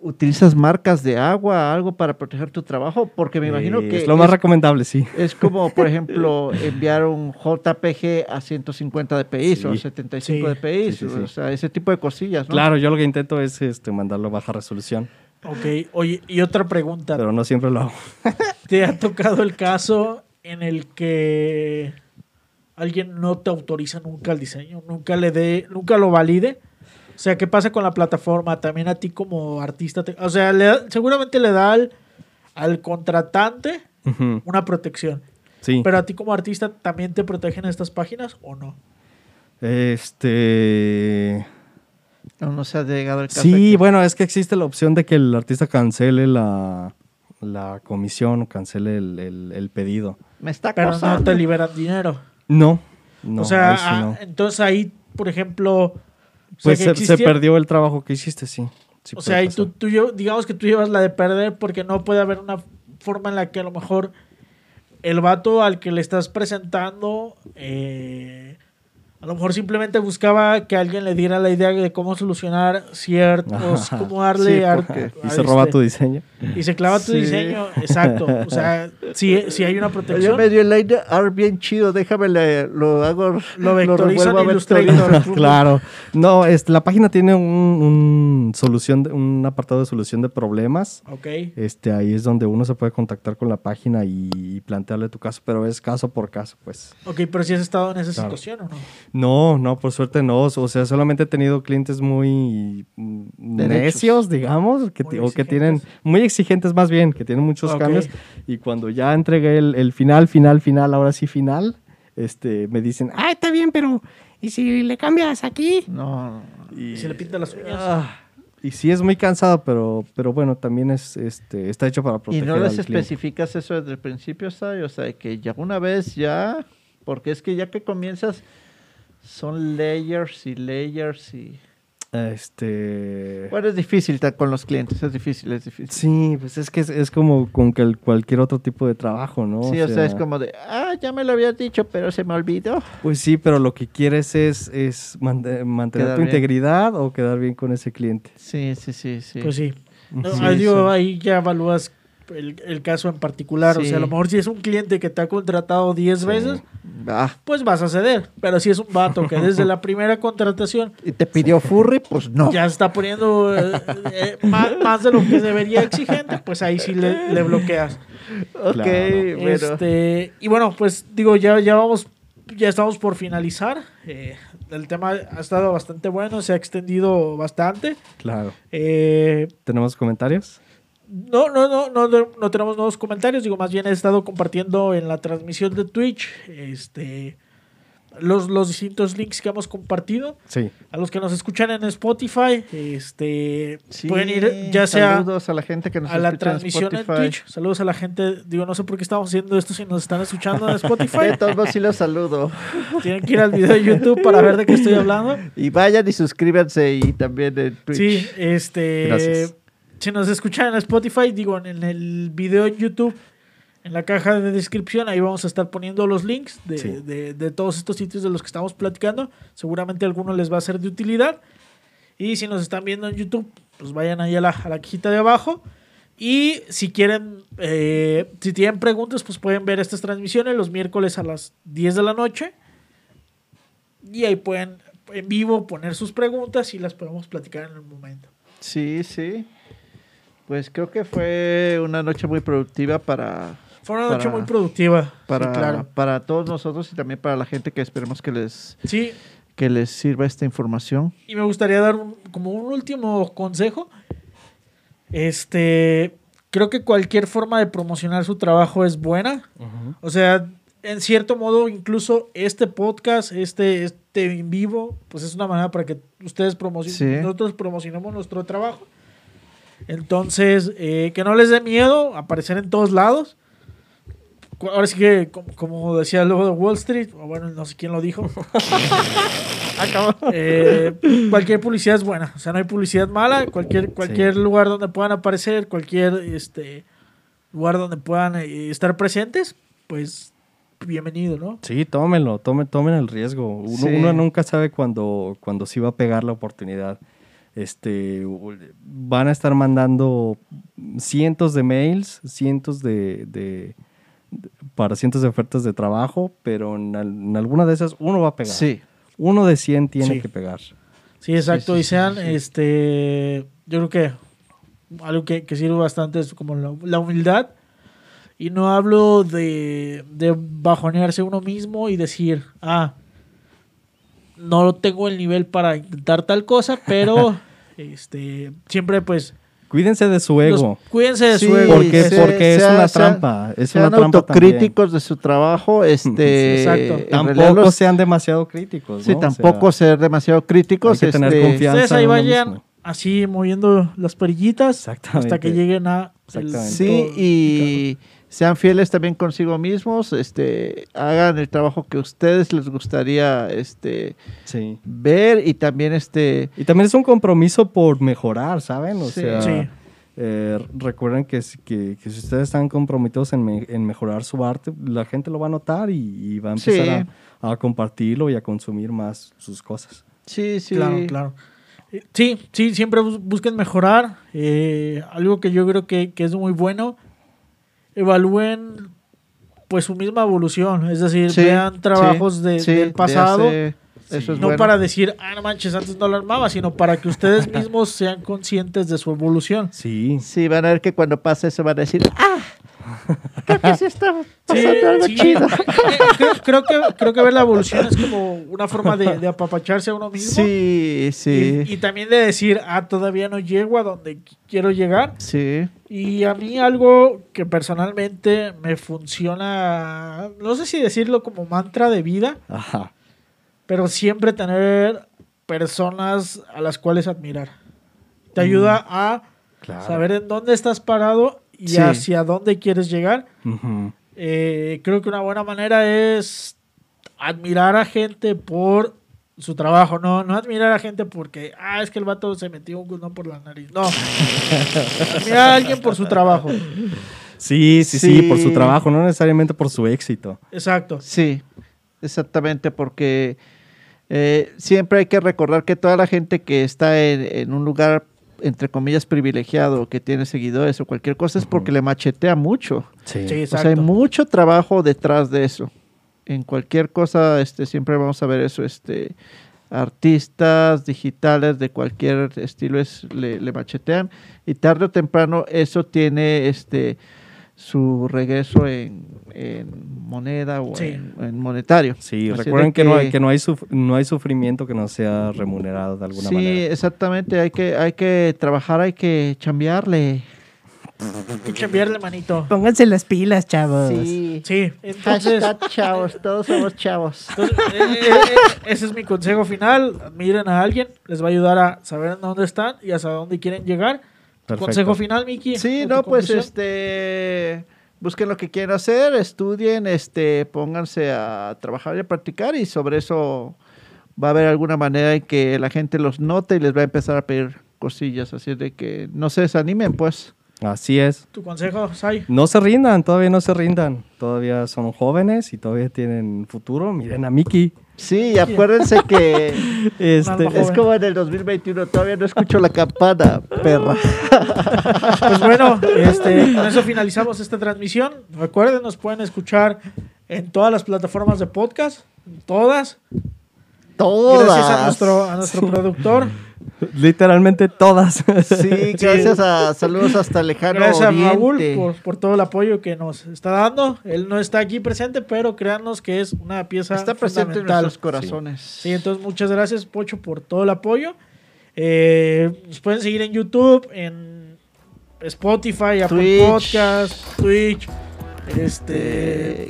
¿utilizas marcas de agua, algo para proteger tu trabajo? Porque me imagino Eh, que es lo más es, recomendable, sí. es como, por (laughs) ejemplo, enviar un JPG a 150 dpi o Sí. 75 Sí. dpi, Sí, sí, sí. o sea, ese tipo de cosillas, ¿no? Claro, yo lo que intento es este, mandarlo a baja resolución, Ok, oye, y otra pregunta. pero no siempre lo hago. (laughs) ¿Te ha tocado el caso en el que alguien no te autoriza nunca el diseño? Nunca le dé, nunca lo valide. O sea, ¿qué pasa con la plataforma? También a ti como artista. te- o sea, le da- seguramente le da al, al contratante una protección. Sí. Pero a ti como artista también te protegen estas páginas o no? Este. No, no se ha llegado el caso. Sí, que- bueno, es que existe la opción de que el artista cancele la, la comisión o cancele el, el- el pedido. Me está Pero no te liberan dinero. No, no. o sea, ah, no. entonces ahí, por ejemplo, sea, Pues se, perdió el trabajo que hiciste, sí. Sí o sea, pasar. tú, tú digamos que tú llevas la de perder porque no puede haber una forma en la que a lo mejor el vato al que le estás presentando, eh, a lo mejor simplemente buscaba que alguien le diera la idea de cómo solucionar ciertos, Ajá. cómo darle Sí, ar- porque- Y se roba este- tu diseño. y se clava tu Sí. diseño, exacto. O sea, (laughs) si, si hay una Yo protección. me dio el line art bien chido, déjame le- lo hago, Lo en a Illustrator. (laughs) claro. No, este, la página tiene un, un solución, de- un apartado de solución de problemas. Ok. Este, ahí es donde uno se puede contactar con la página y plantearle tu caso, pero es caso por caso, pues. Ok, pero si has estado en esa Claro. situación o no. No, no, por suerte no. O sea, solamente he tenido clientes muy mm, Derechos. necios, digamos, que o que tienen, exigentes. muy exigentes más bien, que tienen muchos cambios. Y cuando ya entregué el, el final, final, final, ahora sí final, este, me dicen, Ah, está bien, pero ¿y si le cambias aquí? No, Y se le pinta las uñas. Ah, y sí es muy cansado, pero, pero bueno, también es, este, está hecho para y proteger no les al cliente. especificas eso desde el principio, ¿sabes? O sea, que ya una vez ya, porque es que ya que comienzas, son layers y layers y... Este. Bueno, es difícil con los clientes, es difícil, es difícil. Sí, pues es que es, es como con que el- cualquier otro tipo de trabajo, ¿no? Sí, o sea, es como de, ah, ya me lo habías dicho, pero se me olvidó. Pues sí, pero lo que quieres es, es mante- mantener Quedar tu bien. integridad o quedar bien con ese cliente. Sí, sí, sí, sí. Pues sí. No, Sí, ah, digo, ahí ya evalúas el, el caso en particular. O sea, a lo mejor si es un cliente que te ha contratado 10 Sí. veces, Ah, pues vas a ceder. Pero si es un vato que desde la (laughs) primera contratación y te pidió furry, pues no. ya está poniendo eh, eh, más, más de lo que debería exigente, pues ahí sí le, le bloqueas. Ok, Claro. Este, y bueno, pues digo, ya, ya vamos, ya estamos por finalizar. Eh, el tema ha estado bastante bueno, se ha extendido bastante. Claro. Eh, ¿Tenemos comentarios? No, no, no, no, no, tenemos nuevos comentarios. Digo, más bien he estado compartiendo en la transmisión de Twitch este, los, los distintos links que hemos compartido. Sí. A los que nos escuchan en Spotify, este, Sí, pueden ir ya sea Saludos a la gente que nos a la escucha transmisión en. Twitch. Saludos a la gente. Digo, no sé por qué estamos haciendo esto si nos están escuchando en Spotify. (laughs) De todos sí los saludo. Tienen que ir al video de YouTube para ver de qué estoy hablando. Y vayan y suscríbanse y también en Twitch. Sí, este. Gracias. Si nos escuchan en Spotify, digo, en el video en YouTube, en la caja de descripción, ahí vamos a estar poniendo los links de, Sí. de- de todos estos sitios de los que estamos platicando. Seguramente alguno les va a ser de utilidad. Y si nos están viendo en YouTube, pues vayan ahí a la, a la cajita de abajo. Y si quieren, eh, si tienen preguntas, pues pueden ver estas transmisiones los miércoles a las 10 de la noche. Y ahí pueden en vivo poner sus preguntas y las podemos platicar en el momento. Sí, sí. Pues creo que fue una noche muy productiva para, Fue una noche Para- muy productiva. para, sí, claro. para todos nosotros y también para la gente que esperemos que les, Sí, que les sirva esta información. y me gustaría dar un- como un último consejo. Este, creo que cualquier forma de promocionar su trabajo es buena. O sea, en cierto modo, incluso este podcast, este, este en vivo, pues es una manera para que ustedes promocionen, Sí. nosotros promocionemos nuestro trabajo. Entonces, eh, que no les dé miedo aparecer en todos lados. Ahora sí que, como, como decía el logo de Wall Street, o bueno, no sé quién lo dijo. (laughs) Eh, cualquier publicidad es buena. O sea, no hay publicidad mala. Cualquier, cualquier lugar donde puedan aparecer, cualquier este, lugar donde puedan eh, estar presentes, pues bienvenido, ¿no? Sí, tómenlo, tomen, tomen el riesgo. Uno, Sí. uno nunca sabe cuándo, cuándo sí va a pegar la oportunidad. Este, van a estar mandando cientos de mails, cientos de, de- de- para cientos de ofertas de trabajo, pero en, en alguna de esas uno va a pegar. Sí. Uno de 100 tiene Sí. que pegar. Sí, exacto. sí, y sean, sí, sí. este, yo creo que algo que, que sirve bastante es como la, la humildad. Y no hablo de, de bajonearse uno mismo y decir, ah, no tengo el nivel para intentar tal cosa, pero (laughs) este, siempre pues, Cuídense de su los- ego. cuídense de Sí, su ego. porque porque es una sea- trampa. Es Sean una trampa autocríticos de su trabajo. Este, Exacto. Tampoco los- sean demasiado críticos. Sí, ¿no? O tampoco sea, ser demasiado críticos. hay que tener este, confianza. Ustedes ahí vayan mismo. así moviendo las perillitas hasta que lleguen a... el- Exactamente. Sí, todo- y sean fieles también consigo mismos, este, hagan el trabajo que a ustedes les gustaría este, Sí. ver y también este, Y también es un compromiso por mejorar, ¿saben? O Sí. sea, Sí. eh, recuerden que, si- que, que si ustedes están comprometidos en, me- en mejorar su arte, la gente lo va a notar y, y va a empezar Sí. a, a compartirlo y a consumir más sus cosas. sí, sí, Claro, claro. Eh, Sí, sí, siempre bus- busquen mejorar. Eh, algo que yo creo que, que es muy bueno, evalúen pues su misma evolución. Es decir, Sí, vean trabajos sí, de- sí, del de pasado. hace- eso es no bueno. para decir, ah, no manches, antes no lo armaba, sino para que ustedes (laughs) mismos sean conscientes de su evolución. Sí. Sí, van a ver que cuando pase eso van a decir, ah, creo que sí está Sí, pasando algo sí. chido. Eh, creo, creo que, creo que ver la evolución es como una forma de, de apapacharse a uno mismo. Sí, sí, Y, y también de decir, ah, todavía no llego a donde qu- quiero llegar. sí, Y a mí algo que personalmente me funciona, no sé si decirlo como mantra de vida, Ajá. pero siempre tener personas a las cuales admirar. Te ayuda a Claro. saber en dónde estás parado y Sí. hacia dónde quieres llegar. Eh, creo que una buena manera es admirar a gente por su trabajo, no, no admirar a gente porque, ah, es que el vato se metió un condón por la nariz. No. (laughs) admirar a alguien por su trabajo. Sí, sí, sí, Sí. por su trabajo, no necesariamente por su éxito. Exacto. Sí, exactamente, porque eh, siempre hay que recordar que toda la gente que está en, en un lugar, entre comillas, privilegiado, que tiene seguidores o cualquier cosa, es porque le machetea mucho. Sí. Sí, O exacto. sea, hay mucho trabajo detrás de eso. En cualquier cosa, este, siempre vamos a ver eso, este, artistas digitales de cualquier estilo es, le, le machetean y tarde o temprano eso tiene este su regreso en, en moneda o Sí. en, en monetario. Sí, Así recuerden de que, no, hay, que no, hay suf- no hay sufrimiento que no sea remunerado de alguna sí, manera. exactamente, hay que, hay que trabajar, hay que chambearle. Hay que cambiarle, manito. Pónganse las pilas, chavos. Sí. Sí, entonces, Hashtag chavos, todos somos chavos. entonces, eh, eh, eh, ese es mi consejo final. Admiren a alguien, les va a ayudar a saber dónde están y hasta dónde quieren llegar. Perfecto. Consejo final, Miki. Sí, ¿O tu no, pues conclusión? este busquen lo que quieran hacer, estudien, este, pónganse a trabajar y a practicar y sobre eso va a haber alguna manera en que la gente los note y les va a empezar a pedir cosillas, así de que no se desanimen, pues. Así es. Tu consejo, Sai. No se rindan, todavía no se rindan. Todavía son jóvenes y todavía tienen futuro. Miren a Miki. Sí, y acuérdense que (laughs) Este, es como en el 2021, todavía no escucho la campana, perra. (laughs) Pues bueno, este, con eso finalizamos esta transmisión. Recuerden, nos pueden escuchar en todas las plataformas de podcast, en todas. Todas. Gracias a nuestro, a nuestro productor. Literalmente todas. (laughs) Sí, gracias a saludos hasta lejano Gracias a oriente. Raúl por, por todo el apoyo que nos está dando. Él no está aquí presente, pero créanos que es una pieza Está presente en nuestros corazones. Sí, entonces muchas gracias, Pocho, por todo el apoyo. Eh, nos pueden seguir en YouTube, en Spotify, Apple Twitch. Podcast, Twitch, este, Eh,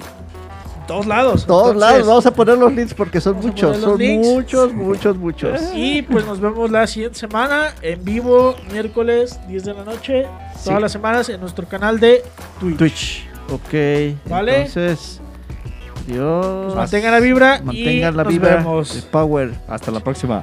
todos lados. todos Entonces, lados, vamos a poner los links porque son muchos, son links. muchos, muchos, muchos. Y pues nos vemos la siguiente semana en vivo, miércoles 10 de la noche, todas Sí. las semanas en nuestro canal de Twitch. Twitch. Ok. Vale. Entonces, Dios. Pues mantengan la vibra y Mantengan la nos vibra. vemos. El power. Hasta la próxima.